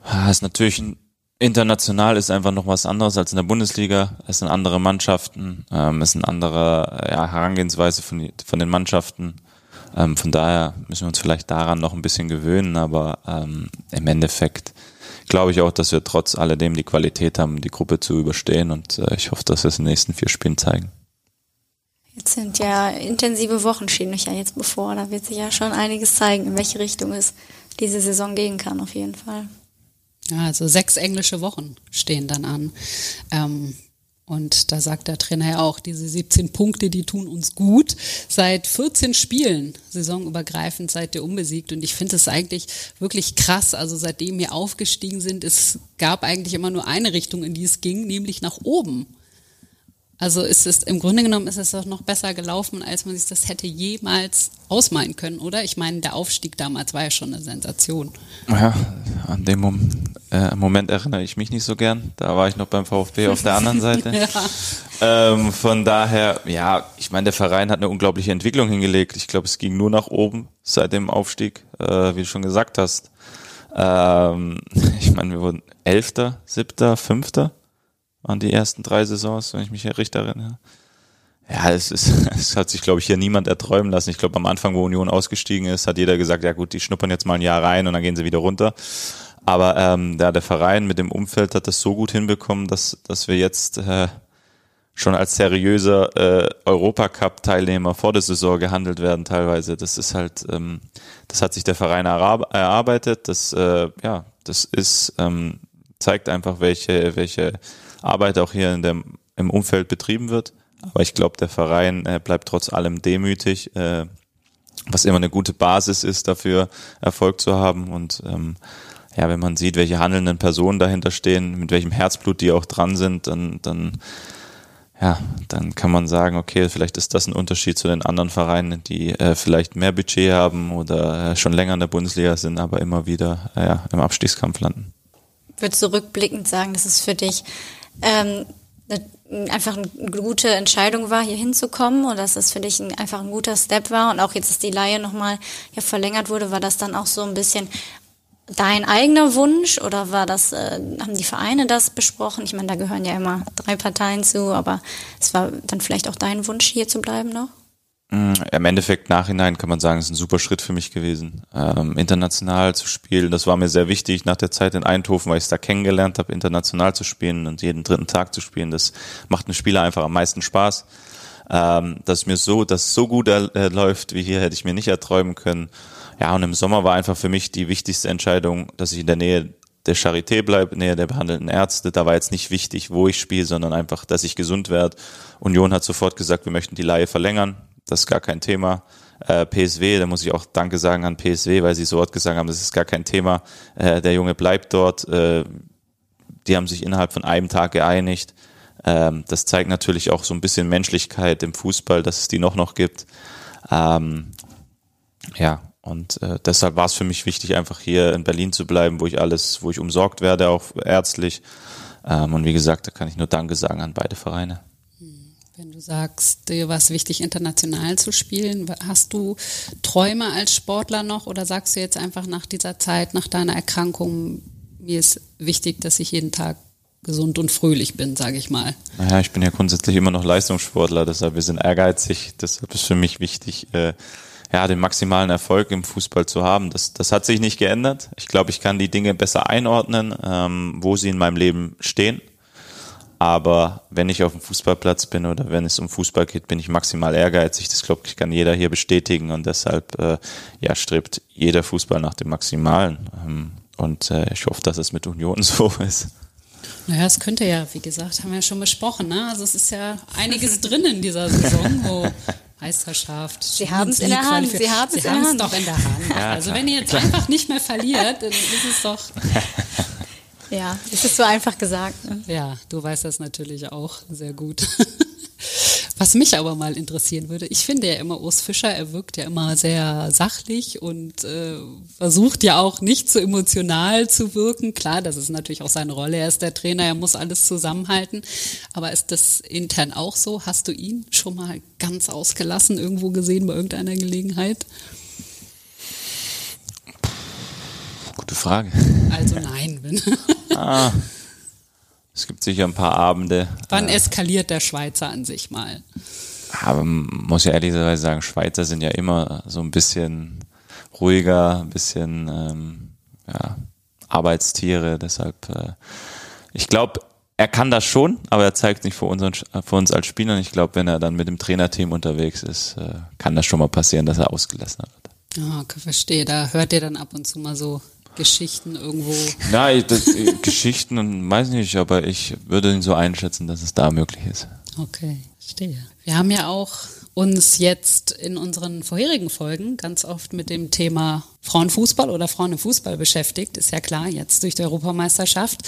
Ja, ist natürlich ein, international ist einfach noch was anderes als in der Bundesliga. Es sind andere Mannschaften, ähm, es ist eine andere ja, Herangehensweise von, von den Mannschaften. Ähm, von daher müssen wir uns vielleicht daran noch ein bisschen gewöhnen, aber ähm, im Endeffekt glaube ich auch, dass wir trotz alledem die Qualität haben, die Gruppe zu überstehen und äh, ich hoffe, dass wir es in den nächsten vier Spielen zeigen. Jetzt sind ja intensive Wochen stehen euch ja jetzt bevor. Da wird sich ja schon einiges zeigen, in welche Richtung es diese Saison gehen kann, auf jeden Fall. Ja, also sechs englische Wochen stehen dann an. Ähm, und da sagt der Trainer ja auch, diese 17 Punkte, die tun uns gut. Seit 14 Spielen, saisonübergreifend, seid ihr unbesiegt. Und ich finde es eigentlich wirklich krass. Also seitdem wir aufgestiegen sind, es gab eigentlich immer nur eine Richtung, in die es ging, nämlich nach oben. Also ist es im Grunde genommen ist es doch noch besser gelaufen, als man sich das hätte jemals ausmalen können, oder? Ich meine, der Aufstieg damals war ja schon eine Sensation. Ja, an dem Moment, äh, Moment erinnere ich mich nicht so gern. Da war ich noch beim VfB auf der anderen Seite. ja. ähm, von daher, ja, ich meine, der Verein hat eine unglaubliche Entwicklung hingelegt. Ich glaube, es ging nur nach oben seit dem Aufstieg, äh, wie du schon gesagt hast. Ähm, ich meine, wir wurden Elfter, Siebter, Fünfter waren die ersten drei Saisons, wenn ich mich recht erinnere. Ja, es, ist, es hat sich, glaube ich, hier niemand erträumen lassen. Ich glaube, am Anfang, wo Union ausgestiegen ist, hat jeder gesagt, ja gut, die schnuppern jetzt mal ein Jahr rein und dann gehen sie wieder runter. Aber ähm, ja, der Verein mit dem Umfeld hat das so gut hinbekommen, dass, dass wir jetzt äh, schon als seriöser äh, Europacup-Teilnehmer vor der Saison gehandelt werden teilweise. Das ist halt, ähm, das hat sich der Verein erarbeitet. Das, äh, ja, das ist ähm, zeigt einfach, welche, welche Arbeit auch hier in dem, im Umfeld betrieben wird. Aber ich glaube, der Verein äh, bleibt trotz allem demütig, äh, was immer eine gute Basis ist, dafür Erfolg zu haben. Und ähm, ja, wenn man sieht, welche handelnden Personen dahinter stehen, mit welchem Herzblut die auch dran sind, dann, dann ja, dann kann man sagen, okay, vielleicht ist das ein Unterschied zu den anderen Vereinen, die äh, vielleicht mehr Budget haben oder äh, schon länger in der Bundesliga sind, aber immer wieder äh, ja, im Abstiegskampf landen. Ich würde zurückblickend sagen, dass es für dich ähm, einfach eine gute Entscheidung war, hier hinzukommen und dass es für dich ein, einfach ein guter Step war und auch jetzt, dass die Laie nochmal ja verlängert wurde, war das dann auch so ein bisschen dein eigener Wunsch oder war das, äh, haben die Vereine das besprochen? Ich meine, da gehören ja immer drei Parteien zu, aber es war dann vielleicht auch dein Wunsch, hier zu bleiben noch? Mm, Im Endeffekt nachhinein kann man sagen, es ist ein super Schritt für mich gewesen. Ähm, international zu spielen, das war mir sehr wichtig nach der Zeit in Eindhoven, weil ich es da kennengelernt habe, international zu spielen und jeden dritten Tag zu spielen. Das macht einem Spieler einfach am meisten Spaß. Ähm, dass mir so, dass so gut äh, läuft wie hier, hätte ich mir nicht erträumen können. Ja, und im Sommer war einfach für mich die wichtigste Entscheidung, dass ich in der Nähe der Charité bleibe, näher der behandelnden Ärzte. Da war jetzt nicht wichtig, wo ich spiele, sondern einfach, dass ich gesund werde. Union hat sofort gesagt, wir möchten die Laie verlängern das ist gar kein Thema. Äh, PSW, da muss ich auch Danke sagen an PSW, weil sie so Wort gesagt haben, das ist gar kein Thema. Äh, der Junge bleibt dort. Äh, die haben sich innerhalb von einem Tag geeinigt. Ähm, das zeigt natürlich auch so ein bisschen Menschlichkeit im Fußball, dass es die noch noch gibt. Ähm, ja, und äh, deshalb war es für mich wichtig, einfach hier in Berlin zu bleiben, wo ich alles, wo ich umsorgt werde, auch ärztlich. Ähm, und wie gesagt, da kann ich nur Danke sagen an beide Vereine. Wenn du sagst, dir war es wichtig, international zu spielen, hast du Träume als Sportler noch oder sagst du jetzt einfach nach dieser Zeit, nach deiner Erkrankung, mir ist wichtig, dass ich jeden Tag gesund und fröhlich bin, sage ich mal. Naja, ich bin ja grundsätzlich immer noch Leistungssportler, deshalb wir sind ehrgeizig, deshalb ist für mich wichtig, äh, ja, den maximalen Erfolg im Fußball zu haben. Das, das hat sich nicht geändert. Ich glaube, ich kann die Dinge besser einordnen, ähm, wo sie in meinem Leben stehen aber wenn ich auf dem Fußballplatz bin oder wenn es um Fußball geht, bin ich maximal ehrgeizig. Das glaube ich kann jeder hier bestätigen und deshalb äh, ja strebt jeder Fußball nach dem Maximalen. Ähm, und äh, ich hoffe, dass es mit Union so ist. Naja, es könnte ja, wie gesagt, haben wir ja schon besprochen. Ne? Also es ist ja einiges drin in dieser Saison, wo Meisterschaft. Sie haben es in der Hand. Sie haben es doch in der Hand. Ja, also wenn ihr jetzt einfach nicht mehr verliert, dann ist es doch. Ja, es ist so einfach gesagt. Ne? Ja, du weißt das natürlich auch sehr gut. Was mich aber mal interessieren würde, ich finde ja immer Urs Fischer, er wirkt ja immer sehr sachlich und äh, versucht ja auch nicht so emotional zu wirken. Klar, das ist natürlich auch seine Rolle. Er ist der Trainer, er muss alles zusammenhalten. Aber ist das intern auch so? Hast du ihn schon mal ganz ausgelassen irgendwo gesehen bei irgendeiner Gelegenheit? Gute Frage. Also nein. ah, es gibt sicher ein paar Abende. Wann äh, eskaliert der Schweizer an sich mal? Aber man muss ja ehrlicherweise sagen, Schweizer sind ja immer so ein bisschen ruhiger, ein bisschen ähm, ja, Arbeitstiere. Deshalb, äh, ich glaube, er kann das schon, aber er zeigt nicht vor, unseren, vor uns als Spielern. Ich glaube, wenn er dann mit dem Trainerteam unterwegs ist, äh, kann das schon mal passieren, dass er ausgelassen wird. Ja, okay, verstehe. Da hört ihr dann ab und zu mal so Geschichten irgendwo. Ja, das, äh, Geschichten und weiß nicht, aber ich würde ihn so einschätzen, dass es da möglich ist. Okay, verstehe. Wir haben ja auch uns jetzt in unseren vorherigen Folgen ganz oft mit dem Thema Frauenfußball oder Frauen im Fußball beschäftigt, ist ja klar, jetzt durch die Europameisterschaft.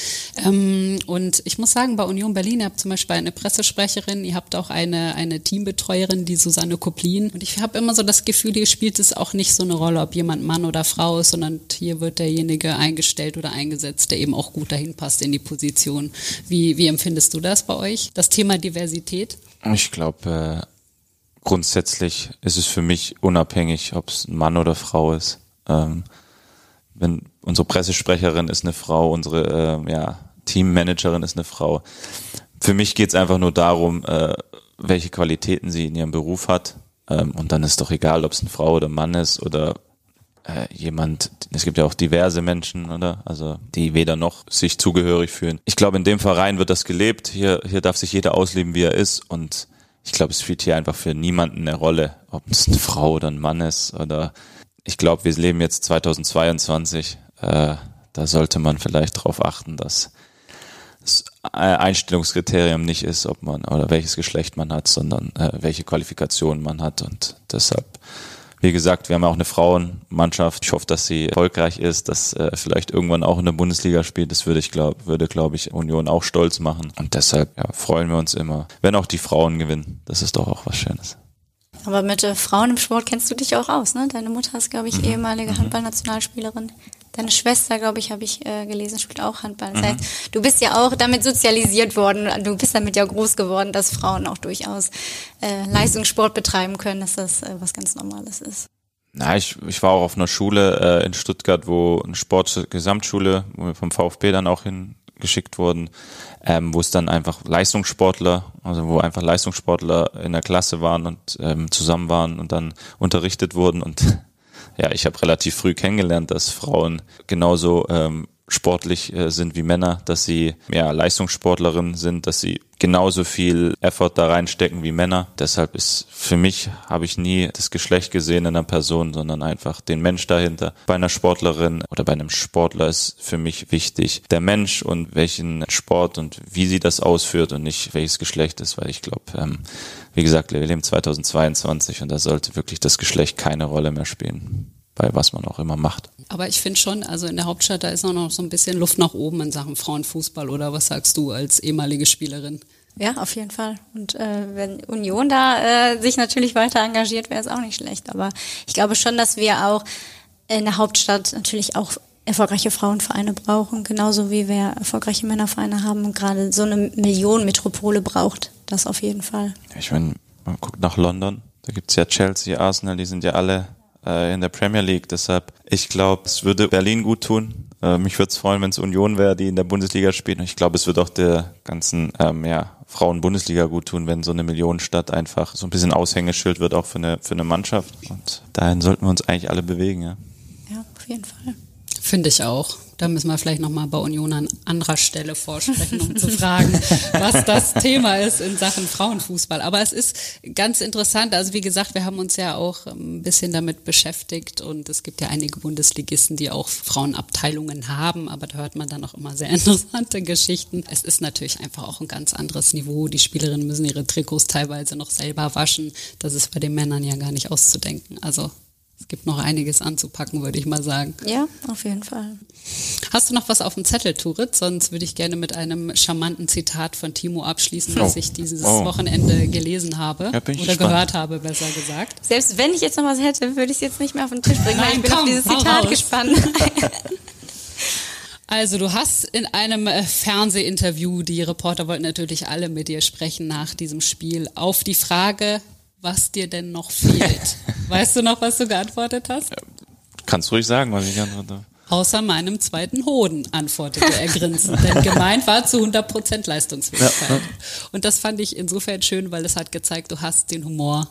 Ähm, und ich muss sagen, bei Union Berlin, ihr habt zum Beispiel eine Pressesprecherin, ihr habt auch eine, eine Teambetreuerin, die Susanne Koplin. Und ich habe immer so das Gefühl, hier spielt es auch nicht so eine Rolle, ob jemand Mann oder Frau ist, sondern hier wird derjenige eingestellt oder eingesetzt, der eben auch gut dahin passt in die Position. Wie, wie empfindest du das bei euch, das Thema Diversität? Ich glaube, äh, grundsätzlich ist es für mich unabhängig, ob es ein Mann oder Frau ist. Ähm, wenn unsere Pressesprecherin ist eine Frau, unsere äh, ja, Teammanagerin ist eine Frau. Für mich geht es einfach nur darum, äh, welche Qualitäten sie in ihrem Beruf hat. Ähm, und dann ist doch egal, ob es eine Frau oder Mann ist oder äh, jemand, es gibt ja auch diverse Menschen, oder? Also die weder noch sich zugehörig fühlen. Ich glaube, in dem Verein wird das gelebt. Hier, hier darf sich jeder ausleben, wie er ist. Und ich glaube, es spielt hier einfach für niemanden eine Rolle, ob es eine Frau oder ein Mann ist. Oder ich glaube, wir leben jetzt 2022. Äh, da sollte man vielleicht darauf achten, dass das Einstellungskriterium nicht ist, ob man oder welches Geschlecht man hat, sondern äh, welche Qualifikationen man hat. Und deshalb wie gesagt, wir haben auch eine Frauenmannschaft. Ich hoffe, dass sie erfolgreich ist, dass äh, vielleicht irgendwann auch in der Bundesliga spielt. Das würde ich glaube, würde glaube ich Union auch stolz machen. Und deshalb ja, freuen wir uns immer, wenn auch die Frauen gewinnen. Das ist doch auch was Schönes. Aber mit äh, Frauen im Sport kennst du dich auch aus, ne? Deine Mutter ist, glaube ich, mhm. ehemalige mhm. Handballnationalspielerin. Deine Schwester, glaube ich, habe ich äh, gelesen, spielt auch Handball. Das mhm. heißt, du bist ja auch damit sozialisiert worden, du bist damit ja groß geworden, dass Frauen auch durchaus äh, Leistungssport betreiben können, dass das äh, was ganz Normales ist. Na, ich, ich war auch auf einer Schule äh, in Stuttgart, wo eine Sport-Gesamtschule, wo wir vom VfB dann auch hingeschickt wurden, ähm, wo es dann einfach Leistungssportler, also wo einfach Leistungssportler in der Klasse waren und ähm, zusammen waren und dann unterrichtet wurden und ja, ich habe relativ früh kennengelernt, dass Frauen genauso ähm, sportlich äh, sind wie Männer, dass sie ja Leistungssportlerinnen sind, dass sie genauso viel Effort da reinstecken wie Männer. Deshalb ist für mich habe ich nie das Geschlecht gesehen in einer Person, sondern einfach den Mensch dahinter. Bei einer Sportlerin oder bei einem Sportler ist für mich wichtig der Mensch und welchen Sport und wie sie das ausführt und nicht welches Geschlecht ist, weil ich glaube, ähm, wie gesagt, wir leben 2022 und da sollte wirklich das Geschlecht keine Rolle mehr spielen bei was man auch immer macht. Aber ich finde schon, also in der Hauptstadt, da ist noch so ein bisschen Luft nach oben in Sachen Frauenfußball oder was sagst du als ehemalige Spielerin? Ja, auf jeden Fall. Und äh, wenn Union da äh, sich natürlich weiter engagiert, wäre es auch nicht schlecht. Aber ich glaube schon, dass wir auch in der Hauptstadt natürlich auch erfolgreiche Frauenvereine brauchen, genauso wie wir erfolgreiche Männervereine haben und gerade so eine Millionenmetropole braucht. Das auf jeden Fall. Ich meine, man guckt nach London, da gibt's ja Chelsea, Arsenal, die sind ja alle äh, in der Premier League. Deshalb, ich glaube, es würde Berlin gut tun. Äh, mich würde es freuen, wenn es Union wäre, die in der Bundesliga spielt. Und ich glaube, es wird auch der ganzen ähm, ja, Frauen-Bundesliga gut tun, wenn so eine Millionenstadt einfach so ein bisschen Aushängeschild wird, auch für eine, für eine Mannschaft. Und dahin sollten wir uns eigentlich alle bewegen, ja. Ja, auf jeden Fall. Finde ich auch. Da müssen wir vielleicht nochmal bei Union an anderer Stelle vorsprechen, um zu fragen, was das Thema ist in Sachen Frauenfußball. Aber es ist ganz interessant. Also wie gesagt, wir haben uns ja auch ein bisschen damit beschäftigt und es gibt ja einige Bundesligisten, die auch Frauenabteilungen haben, aber da hört man dann auch immer sehr interessante Geschichten. Es ist natürlich einfach auch ein ganz anderes Niveau. Die Spielerinnen müssen ihre Trikots teilweise noch selber waschen. Das ist bei den Männern ja gar nicht auszudenken. Also es gibt noch einiges anzupacken, würde ich mal sagen. Ja, auf jeden Fall. Hast du noch was auf dem Zettel, Turit? Sonst würde ich gerne mit einem charmanten Zitat von Timo abschließen, das oh. ich dieses oh. Wochenende gelesen habe. Ja, oder gespannt. gehört habe, besser gesagt. Selbst wenn ich jetzt noch was hätte, würde ich es jetzt nicht mehr auf den Tisch bringen, Nein, weil ich bin komm, auf dieses Zitat gespannt. Also du hast in einem äh, Fernsehinterview, die Reporter wollten natürlich alle mit dir sprechen nach diesem Spiel, auf die Frage, was dir denn noch fehlt. weißt du noch, was du geantwortet hast? Kannst ruhig sagen, was ich geantwortet habe. Außer meinem zweiten Hoden, antwortete er grinsend. Denn gemeint war zu 100 Prozent Leistungsfähigkeit. Ja. Und das fand ich insofern schön, weil es hat gezeigt, du hast den Humor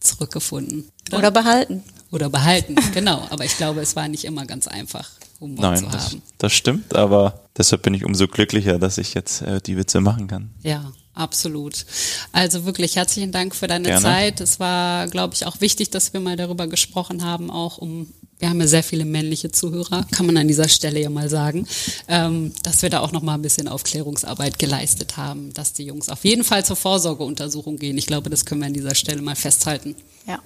zurückgefunden. Oder, oder behalten. Oder behalten, genau. Aber ich glaube, es war nicht immer ganz einfach, Humor Nein, zu haben. Das, das stimmt, aber deshalb bin ich umso glücklicher, dass ich jetzt äh, die Witze machen kann. Ja, Absolut. Also wirklich herzlichen Dank für deine Gerne. Zeit. Es war, glaube ich, auch wichtig, dass wir mal darüber gesprochen haben, auch um, wir haben ja sehr viele männliche Zuhörer, kann man an dieser Stelle ja mal sagen, ähm, dass wir da auch noch mal ein bisschen Aufklärungsarbeit geleistet haben, dass die Jungs auf jeden Fall zur Vorsorgeuntersuchung gehen. Ich glaube, das können wir an dieser Stelle mal festhalten. Ja.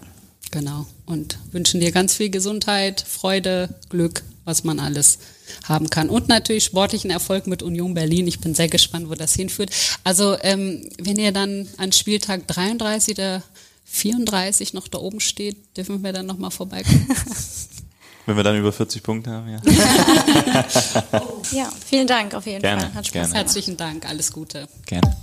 Genau. Und wünschen dir ganz viel Gesundheit, Freude, Glück, was man alles haben kann. Und natürlich sportlichen Erfolg mit Union Berlin. Ich bin sehr gespannt, wo das hinführt. Also ähm, wenn ihr dann an Spieltag 33 oder 34 noch da oben steht, dürfen wir dann nochmal vorbeikommen. Wenn wir dann über 40 Punkte haben, ja. ja, vielen Dank auf jeden gerne, Fall. Hat Spaß gerne. Herzlichen Dank, alles Gute. Gerne.